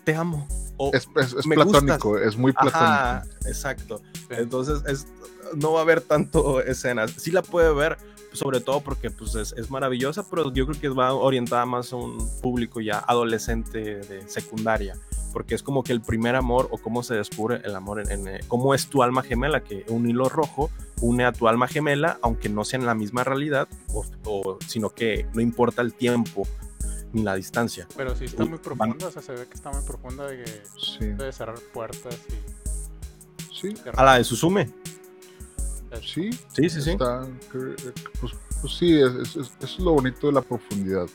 te amo. O, Es, es- es Me platónico, es muy platónico. Ajá, exacto. Entonces es, no va a haber tanto escenas. Sí la puede ver, sobre todo porque pues, es, es maravillosa, pero yo creo que va orientada más a un público ya adolescente de secundaria, porque es como que el primer amor o cómo se descubre el amor, en, en, eh, cómo es tu alma gemela, que un hilo rojo une a tu alma gemela, aunque no sea en la misma realidad, o, o- sino que no importa el tiempo ni la distancia. Pero sí está Uy, muy profunda, o sea, se ve que está muy profunda de que Sí, debe cerrar puertas y sí, cerrar- A la de Suzume. sí. Sí, sí, sí. Está, que- pues, pues sí, es, es- es lo bonito de la profundidad.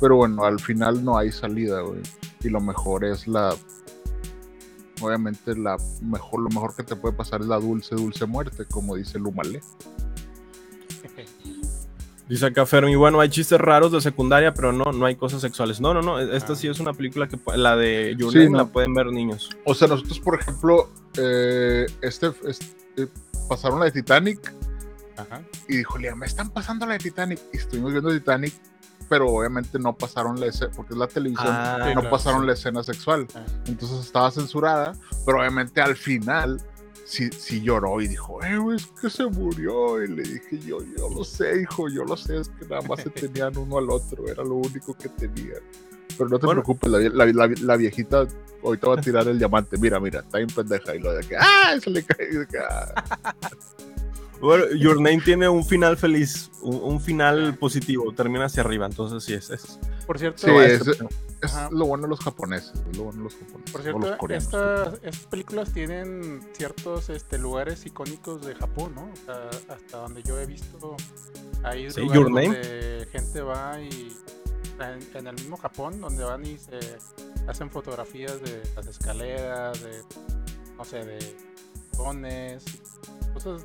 Pero bueno, al final no hay salida, güey. Y lo mejor es la. Obviamente, la mejor, lo mejor que te puede pasar es la dulce, dulce muerte, como dice Lumale. (laughs) Dice acá Fermi, bueno, hay chistes raros de secundaria, pero no, no hay cosas sexuales. No, no, no, esta Ah. sí es una película que la de Your Sí, no. la pueden ver niños. O sea, nosotros, por ejemplo, eh, este, este- pasaron la de Titanic Ajá. y dijo, me están pasando la de Titanic. Y estuvimos viendo Titanic, pero obviamente no pasaron la escena, porque es la televisión, Ah, no claro, pasaron sí. la escena sexual. Ah. Entonces estaba censurada, pero obviamente al final sí, sí lloró y dijo, eh, es que se murió. Y le dije, yo, yo lo sé, hijo, yo lo sé, es que nada más se (laughs) tenían uno al otro, era lo único que tenían. Pero no te Bueno. preocupes, la, la, la- la viejita ahorita va a tirar el diamante. Mira, mira, está bien pendeja. Y lo de que, ¡ah! Se le cae. y de que, "Ah". (laughs) Bueno, Your Name tiene un final feliz, un, un final positivo, termina hacia arriba, entonces sí es. es Por cierto, Sí, es, es lo bueno de los japoneses. es Lo bueno de los japoneses. por cierto, los coreanos. estas, estas películas tienen ciertos este, lugares icónicos de Japón, ¿no? O sea, hasta donde yo he visto, hay Sí, lugares donde gente va y en, en el mismo Japón, donde van y se hacen fotografías de las escaleras, de, no sé, de dones, cosas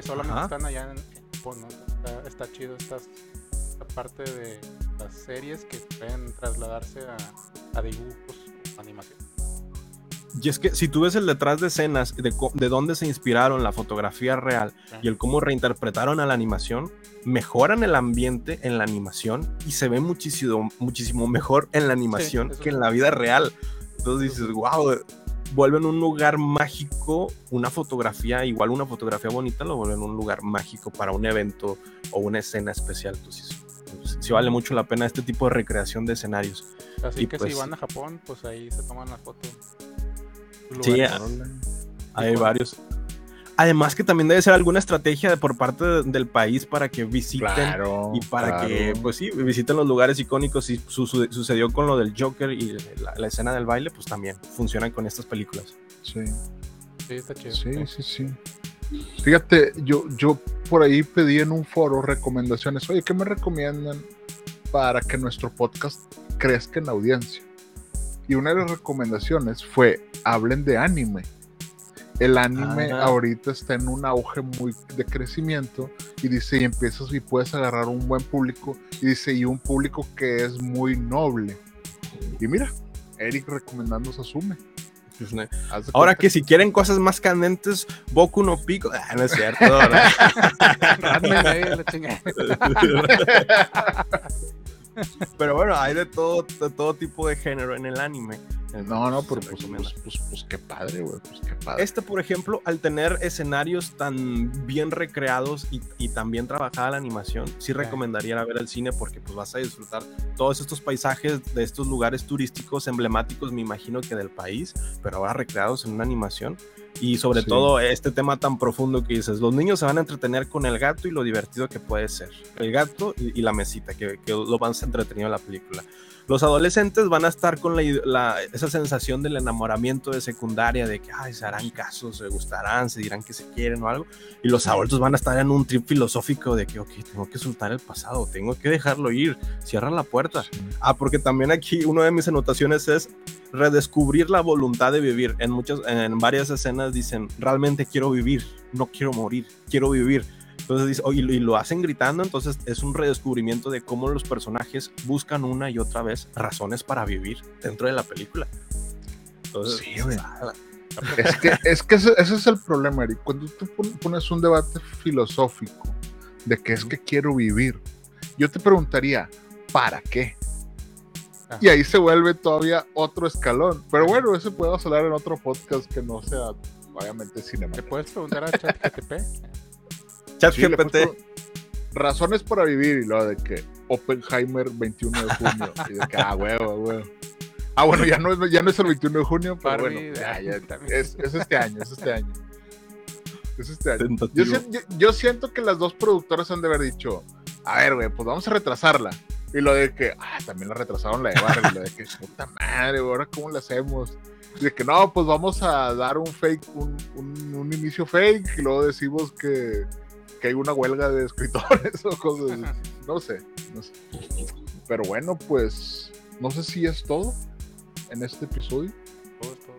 que solamente Ajá. están allá en, en Japón, ¿no? Está, está chido estas, esta parte de las series que pueden trasladarse a, a dibujos o animación. Y es que si tú ves el detrás de escenas de, de dónde se inspiraron la fotografía real y el cómo reinterpretaron a la animación, mejoran el ambiente en la animación y se ve muchísimo, muchísimo mejor en la animación que en la vida real. Entonces dices, wow, vuelven un lugar mágico, una fotografía, igual una fotografía bonita, lo vuelven un lugar mágico para un evento o una escena especial. Entonces, pues, sí vale mucho la pena este tipo de recreación de escenarios. Así y que pues- si van a Japón, pues ahí se toman las fotos. Sí, Hay varios. Además que también debe ser alguna estrategia de- por parte de- del país para que visiten Claro. y para claro. que, pues sí, visiten los lugares icónicos. Y su- su- sucedió con lo del Joker y la, la escena del baile, pues también funcionan con estas películas. Sí, Sí, está chido. sí, sí, sí. Fíjate, yo, yo por ahí pedí en un foro recomendaciones. Oye, ¿qué me recomiendan para que nuestro podcast crezca en audiencia? Y una de las recomendaciones fue, hablen de anime. El anime Ah. ahorita está en un auge muy de crecimiento y dice, y empiezas y puedes agarrar un buen público y dice, y un público que es muy noble. Y mira, Eric recomendando Sasume. Pues, Ahora que si quieren cosas más candentes, Boku no Pico. Ah, no es cierto. (laughs) (laughs) Pero bueno, hay de todo, de todo tipo de género en el anime. No, no, pero pues, pues, pues, pues qué padre, güey, pues qué padre. Este, por ejemplo, al tener escenarios tan bien recreados y, y tan bien trabajada la animación, sí recomendaría ir a ver el cine porque pues vas a disfrutar todos estos paisajes de estos lugares turísticos emblemáticos, me imagino que del país, pero ahora recreados en una animación. Y sobre Sí. todo este tema tan profundo que dices, los niños se van a entretener con el gato y lo divertido que puede ser. El gato y, y la mesita, que, que lo van a ser entretenido en la película. Los adolescentes van a estar con la, la- esa sensación del enamoramiento de secundaria, de que ay, se harán caso, se gustarán, se dirán que se quieren o algo. Y los adultos van a estar en un trip filosófico de que, ok, tengo que soltar el pasado, tengo que dejarlo ir, cierra la puerta. Sí. Ah, porque también aquí una de mis anotaciones es redescubrir la voluntad de vivir. En muchas, en varias escenas dicen, realmente quiero vivir, no quiero morir, quiero vivir. Entonces dice, oh, y, lo- y lo hacen gritando, entonces es un redescubrimiento de cómo los personajes buscan una y otra vez razones para vivir dentro de la película. Entonces, Sí, Es que, es que ese, ese es el problema, Eric. Cuando tú pon- pones un debate filosófico de que es que quiero vivir, yo te preguntaría, ¿para qué? Ajá. Y ahí se vuelve todavía otro escalón. Pero bueno, eso podemos hablar en otro podcast que no sea, obviamente, cinema. ¿Te puedes preguntar a ChatGPT? ChatGPT, Razones para vivir y lo de que Oppenheimer 21 de junio. Y de que, ah, huevo, huevo. Ah, bueno, ya no, es- ya no es el 21 de junio, pero Barbie, bueno, ya, ya, también. es, es este año, es este año. Es este año. Yo, siento que las dos productoras han de haber dicho, a ver, güey, pues vamos a retrasarla. Y lo de que, ah, también la retrasaron la de Barbie, lo de que, puta madre, güey, ahora cómo la hacemos. Y de que no, pues vamos a dar un fake, un, un- un inicio fake, y luego decimos que, que hay una huelga de escritores (laughs) o cosas así. No sé, no sé. Pero bueno, pues, no sé si es todo en este episodio Todo, todo.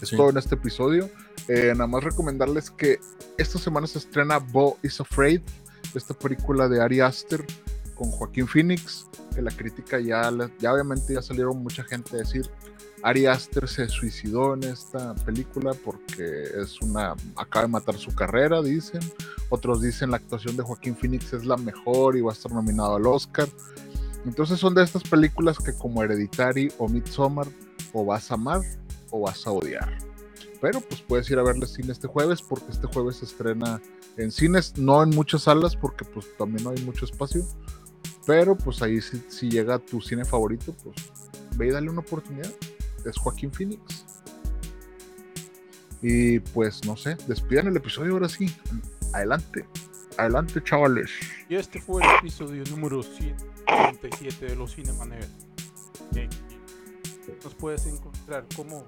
es Sí. todo en este episodio. Eh, nada más recomendarles que esta semana se estrena Bo is Afraid, esta película de Ari Aster con Joaquín Phoenix, que la crítica ya, ya obviamente ya salieron mucha gente a decir Ari Aster se suicidó en esta película porque es una acaba de matar su carrera, dicen. Otros dicen la actuación de Joaquín Phoenix es la mejor y va a estar nominado al Oscar. Entonces son de estas películas que como Hereditary o Midsommar o vas a amar o vas a odiar. Pero pues puedes ir a verle cine este jueves porque este jueves se estrena en cines, no en muchas salas porque pues también no hay mucho espacio. Pero pues ahí si, si llega tu cine favorito, pues ve y dale una oportunidad. Es Joaquín Phoenix. Y pues no sé, despidan el episodio ahora sí. Adelante. Adelante, chavales. Y este fue el episodio número 137 de los Cinemaner. Eh, Nos puedes encontrar como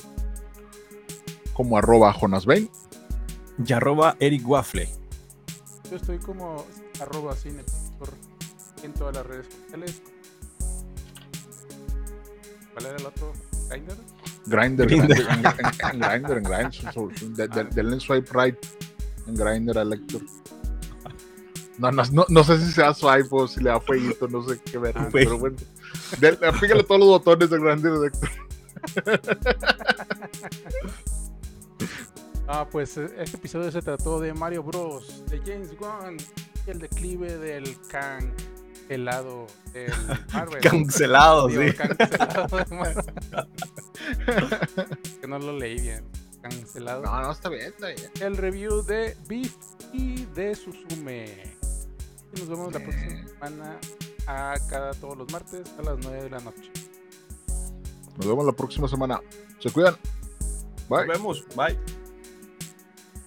Como arroba Jonas Bain. y arroba Eric Waffle. yo estoy como arroba cine en todas las redes sociales. ¿Cuál era el otro? ¿Grindr? Grindr, Grindr. en Grindr, en Grindr. so- so- de- de- Denle swipe right en Grindr al Héctor. No, no, no, no sé si sea swipe o si le da fueguito, no sé qué ver. Ah, pero bueno. Pícale todos los botones de Grindr de Héctor. (laughs) Ah, pues eh, este episodio se trató de Mario Bros. de James Wan y el declive del cancelado del (laughs) Marvel. Cancelado, Digo, sí. cancelado (laughs) de Marvel. que no lo leí bien. Cancelado. No, no, está bien, está bien. El review de Beef y de Suzume. Y nos vemos la próxima semana a cada todos los martes a las 9 de la noche. Nos vemos la próxima semana. Se cuidan. Bye. Nos vemos. Bye.